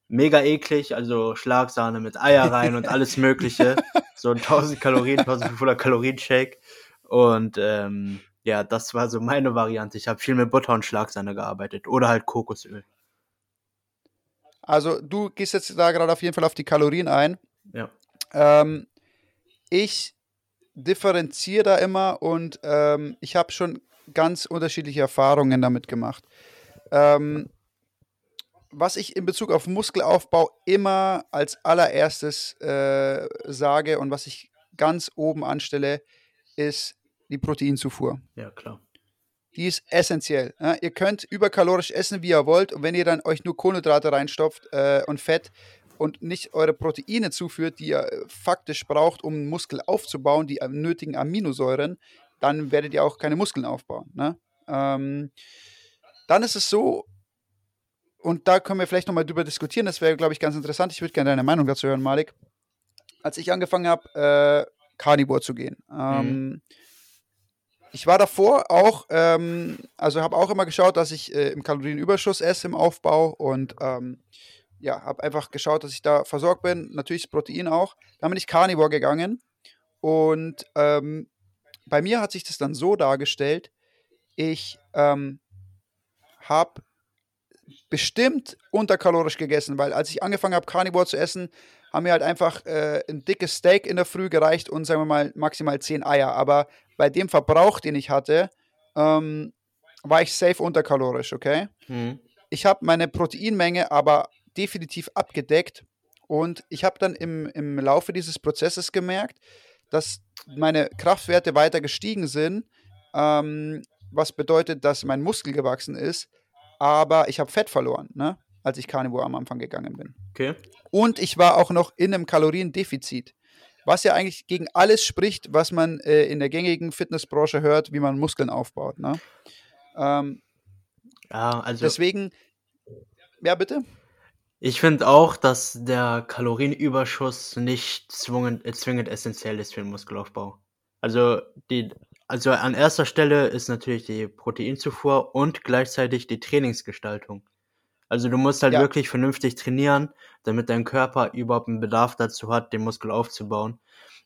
Mega eklig, also Schlagsahne mit Eier rein und alles Mögliche. So ein 1000 Kalorien, 1500 Kalorien Shake. Und ähm, ja, das war so meine Variante. Ich habe viel mit Butter und Schlagsahne gearbeitet. Oder halt Kokosöl. Also du gehst jetzt da gerade auf jeden Fall auf die Kalorien ein. Ja. Ähm, ich differenziere da immer und ähm, ich habe schon ganz unterschiedliche Erfahrungen damit gemacht. Ähm, was ich in Bezug auf Muskelaufbau immer als allererstes äh, sage und was ich ganz oben anstelle, ist die Proteinzufuhr. Ja, klar. Die ist essentiell. Ja, ihr könnt überkalorisch essen, wie ihr wollt. Und wenn ihr dann euch nur Kohlenhydrate reinstopft äh, und Fett und nicht eure Proteine zuführt, die ihr äh, faktisch braucht, um einen Muskel aufzubauen, die nötigen Aminosäuren, dann werdet ihr auch keine Muskeln aufbauen. Ne? Ähm, dann ist es so, und da können wir vielleicht nochmal drüber diskutieren, das wäre, glaube ich, ganz interessant. Ich würde gerne deine Meinung dazu hören, Malik. Als ich angefangen habe, äh, Carnivore zu gehen, ähm, ich war davor auch, ähm, also habe auch immer geschaut, dass ich äh, im Kalorienüberschuss esse im Aufbau und ähm, ja, habe einfach geschaut, dass ich da versorgt bin. Natürlich das Protein auch. Dann bin ich Carnivore gegangen und ähm, bei mir hat sich das dann so dargestellt, ich ähm, habe bestimmt unterkalorisch gegessen, weil als ich angefangen habe, Carnivore zu essen, haben mir halt einfach äh, ein dickes Steak in der Früh gereicht und sagen wir mal maximal 10 Eier. Aber bei dem Verbrauch, den ich hatte, ähm, war ich safe unterkalorisch, okay? Mhm. Ich habe meine Proteinmenge aber definitiv abgedeckt und ich habe dann im, im Laufe dieses Prozesses gemerkt, dass meine Kraftwerte weiter gestiegen sind, ähm, was bedeutet, dass mein Muskel gewachsen ist, aber ich habe Fett verloren, ne? als ich Carnivore am Anfang gegangen bin. Okay. Und ich war auch noch in einem Kaloriendefizit. Was ja eigentlich gegen alles spricht, was man äh, in der gängigen Fitnessbranche hört, wie man Muskeln aufbaut. Ne? Ähm, Ja, also deswegen, ja, bitte? ich finde auch, dass der Kalorienüberschuss nicht zwingend, äh, zwingend essentiell ist für den Muskelaufbau. Also die, also an erster Stelle ist natürlich die Proteinzufuhr und gleichzeitig die Trainingsgestaltung. Also du musst halt Ja. wirklich vernünftig trainieren, damit dein Körper überhaupt einen Bedarf dazu hat, den Muskel aufzubauen.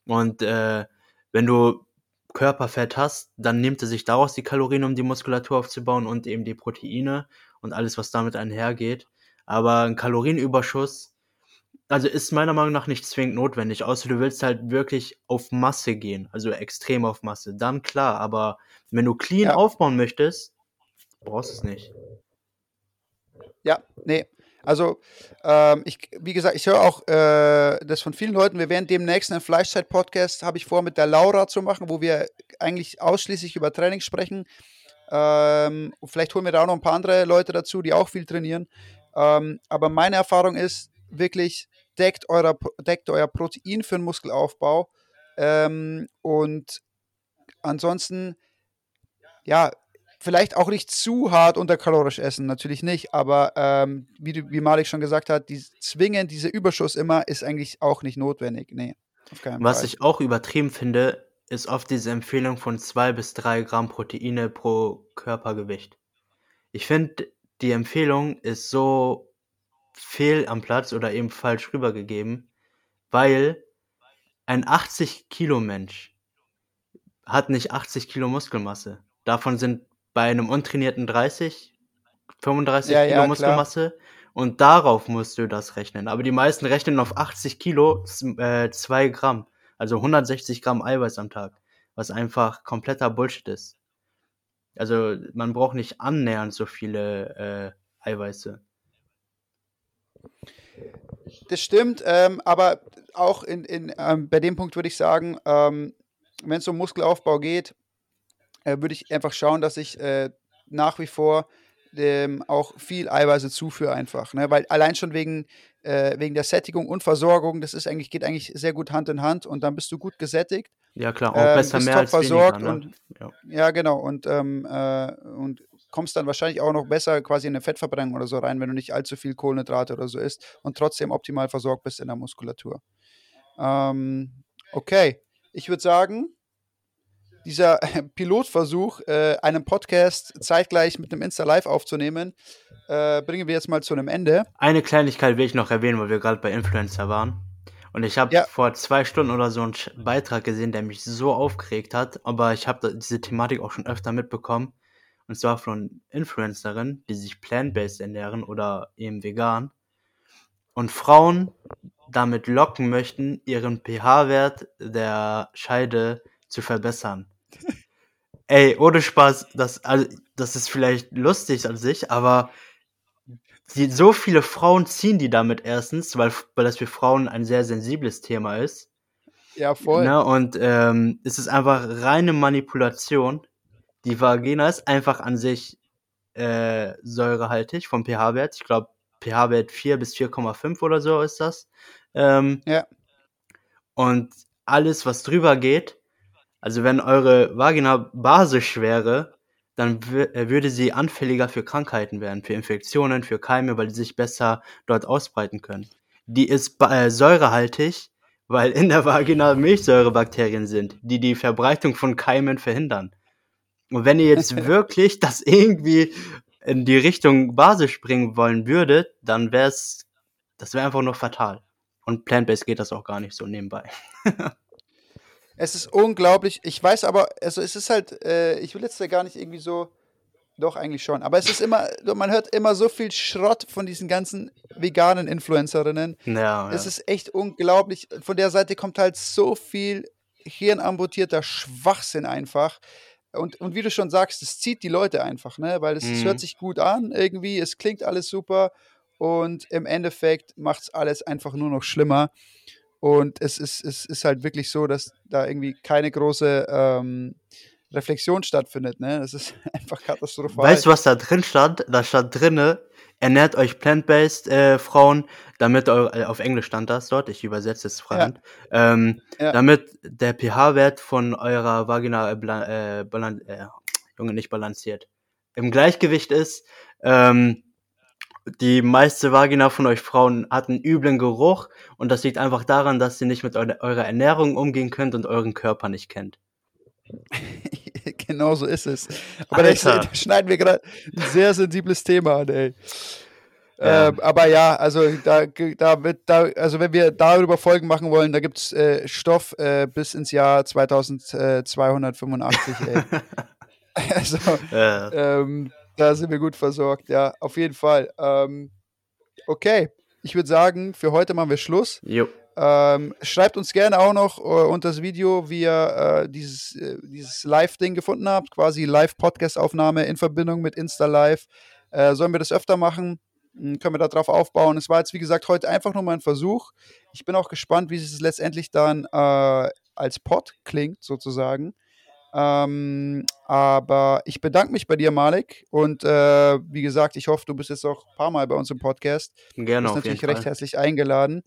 Und äh, wenn du Körperfett hast, dann nimmt er sich daraus die Kalorien, um die Muskulatur aufzubauen und eben die Proteine und alles, was damit einhergeht. Aber ein Kalorienüberschuss, also ist meiner Meinung nach nicht zwingend notwendig, außer du willst halt wirklich auf Masse gehen, also extrem auf Masse. Dann klar, aber wenn du clean Ja. aufbauen möchtest, brauchst du es nicht. Ja, nee. Also, ähm, ich, wie gesagt, ich höre auch äh, das von vielen Leuten. Wir werden demnächst einen Fleischzeit-Podcast, habe ich vor, mit der Laura zu machen, wo wir eigentlich ausschließlich über Training sprechen. Ähm, vielleicht holen wir da auch noch ein paar andere Leute dazu, die auch viel trainieren. Ähm, aber meine Erfahrung ist wirklich, deckt, euer, deckt euer Protein für den Muskelaufbau. Ähm, und ansonsten, ja, vielleicht auch nicht zu hart unterkalorisch essen, natürlich nicht, aber ähm, wie, du, wie Malik schon gesagt hat, die, zwingend dieser Überschuss immer ist eigentlich auch nicht notwendig. Nee, auf keinen Was Fall. ich auch übertrieben finde, ist oft diese Empfehlung von zwei bis drei Gramm Proteine pro Körpergewicht. Ich finde, die Empfehlung ist so fehl am Platz oder eben falsch rübergegeben, weil ein 80 Kilo Mensch hat nicht 80 Kilo Muskelmasse. Davon sind bei einem untrainierten 30, 35 Ja, Kilo ja, klar. Muskelmasse und darauf musst du das rechnen. Aber die meisten rechnen auf 80 Kilo äh, 2 Gramm, also 160 Gramm Eiweiß am Tag, was einfach kompletter Bullshit ist. Also man braucht nicht annähernd so viele äh, Eiweiße. Das stimmt, ähm, aber auch in, in, ähm, bei dem Punkt würde ich sagen, ähm, wenn es um Muskelaufbau geht, äh, würde ich einfach schauen, dass ich äh, nach wie vor ähm, auch viel Eiweiße zuführe einfach. Ne? Weil allein schon wegen, äh, wegen der Sättigung und Versorgung, das ist eigentlich, geht eigentlich sehr gut Hand in Hand und dann bist du gut gesättigt. Ja klar, auch Ähm, besser bist mehr als weniger. versorgt Ne? und- ja. Ja, genau. Und, ähm, äh, und kommst dann wahrscheinlich auch noch besser quasi in eine Fettverbrennung oder so rein, wenn du nicht allzu viel Kohlenhydrate oder so isst und trotzdem optimal versorgt bist in der Muskulatur. Ähm, okay, ich würde sagen, dieser Pilotversuch, äh, einen Podcast zeitgleich mit einem Insta-Live aufzunehmen, äh, bringen wir jetzt mal zu einem Ende. Eine Kleinigkeit will ich noch erwähnen, weil wir gerade bei Influencer waren. Und ich habe Ja. vor zwei Stunden oder so einen Beitrag gesehen, der mich so aufgeregt hat. Aber ich habe diese Thematik auch schon öfter mitbekommen. Und zwar von Influencerinnen, die sich plant-based ernähren oder eben vegan. Und Frauen damit locken möchten, ihren pH-Wert der Scheide zu verbessern. Ey, ohne Spaß, das, also, das ist vielleicht lustig an sich, aber die, so viele Frauen ziehen die damit erstens, weil, weil das für Frauen ein sehr sensibles Thema ist. Ja, voll. Ne? Und ähm, es ist einfach reine Manipulation. Die Vagina ist einfach an sich äh, säurehaltig vom pH-Wert. Ich glaube, pH-Wert 4 bis 4,5 oder so ist das. Ähm, Ja. Und alles, was drüber geht, also wenn eure Vagina basisch wäre, dann äh, würde sie anfälliger für Krankheiten werden, für Infektionen, für Keime, weil die sich besser dort ausbreiten können. Die ist äh, säurehaltig, weil in der Vagina Milchsäurebakterien sind, die die Verbreitung von Keimen verhindern. Und wenn ihr jetzt wirklich das irgendwie in die Richtung basisch bringen wollen würdet, dann wäre es, das wäre einfach nur fatal. Und Plant-Based geht das auch gar nicht so nebenbei. Es ist unglaublich. Ich weiß aber, also es ist halt, äh, ich will jetzt da gar nicht irgendwie so, doch eigentlich schon, aber es ist immer, man hört immer so viel Schrott von diesen ganzen veganen Influencerinnen. Ja, Es ja. ist echt unglaublich. Von der Seite kommt halt so viel hirnamputierter Schwachsinn einfach. Und, und wie du schon sagst, es zieht die Leute einfach, ne? Weil es, Mhm. hört sich gut an, irgendwie, es klingt alles super und im Endeffekt macht es alles einfach nur noch schlimmer. Und es ist, es ist halt wirklich so, dass da irgendwie keine große ähm, Reflexion stattfindet, ne? Das ist einfach katastrophal. Weißt du, was da drin stand? Da stand drinne, ernährt euch plant-based, äh, Frauen, damit eure, äh, auf Englisch stand das dort, ich übersetze es frei, ähm, Ja. damit der pH-Wert von eurer Vagina, äh, äh, balan äh, Junge, nicht balanciert, im Gleichgewicht ist, ähm, die meiste Vagina von euch Frauen hat einen üblen Geruch und das liegt einfach daran, dass ihr nicht mit eure, eurer Ernährung umgehen könnt und euren Körper nicht kennt. genau so ist es. Aber da schneiden wir gerade ein sehr sensibles Thema an, ey. Ja. Äh, aber ja, also da, da wird da, also wenn wir darüber Folgen machen wollen, da gibt es äh, Stoff äh, bis ins Jahr 2285. also ja. ähm, da sind wir gut versorgt, ja, auf jeden Fall. Ähm, okay, ich würde sagen, für heute machen wir Schluss. Jo. Ähm, schreibt uns gerne auch noch äh, unter das Video, wie ihr äh, dieses, äh, dieses Live-Ding gefunden habt, quasi Live-Podcast-Aufnahme in Verbindung mit Insta Live. Äh, sollen wir das öfter machen? Hm, können wir darauf aufbauen? Es war jetzt, wie gesagt, heute einfach nur mal ein Versuch. Ich bin auch gespannt, wie es letztendlich dann äh, als Pod klingt, sozusagen. Ähm, aber ich bedanke mich bei dir, Malik. Und äh, wie gesagt, ich hoffe, du bist jetzt auch ein paar Mal bei uns im Podcast. Gerne. Du bist natürlich recht herzlich eingeladen.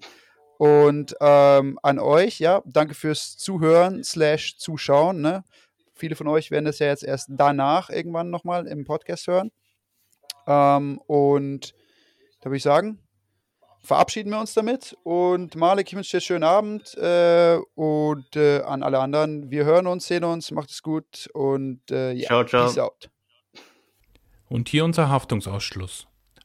Und ähm, an euch, ja, danke fürs Zuhören slash Zuschauen. Ne? Viele von euch werden das ja jetzt erst danach irgendwann nochmal im Podcast hören. Ähm, und da würde ich sagen, verabschieden wir uns damit. Und Malik, ich wünsche dir einen schönen Abend. Äh, und äh, an alle anderen, wir hören uns, sehen uns, macht es gut und äh, ja, ciao, ciao. peace out. Und hier unser Haftungsausschluss.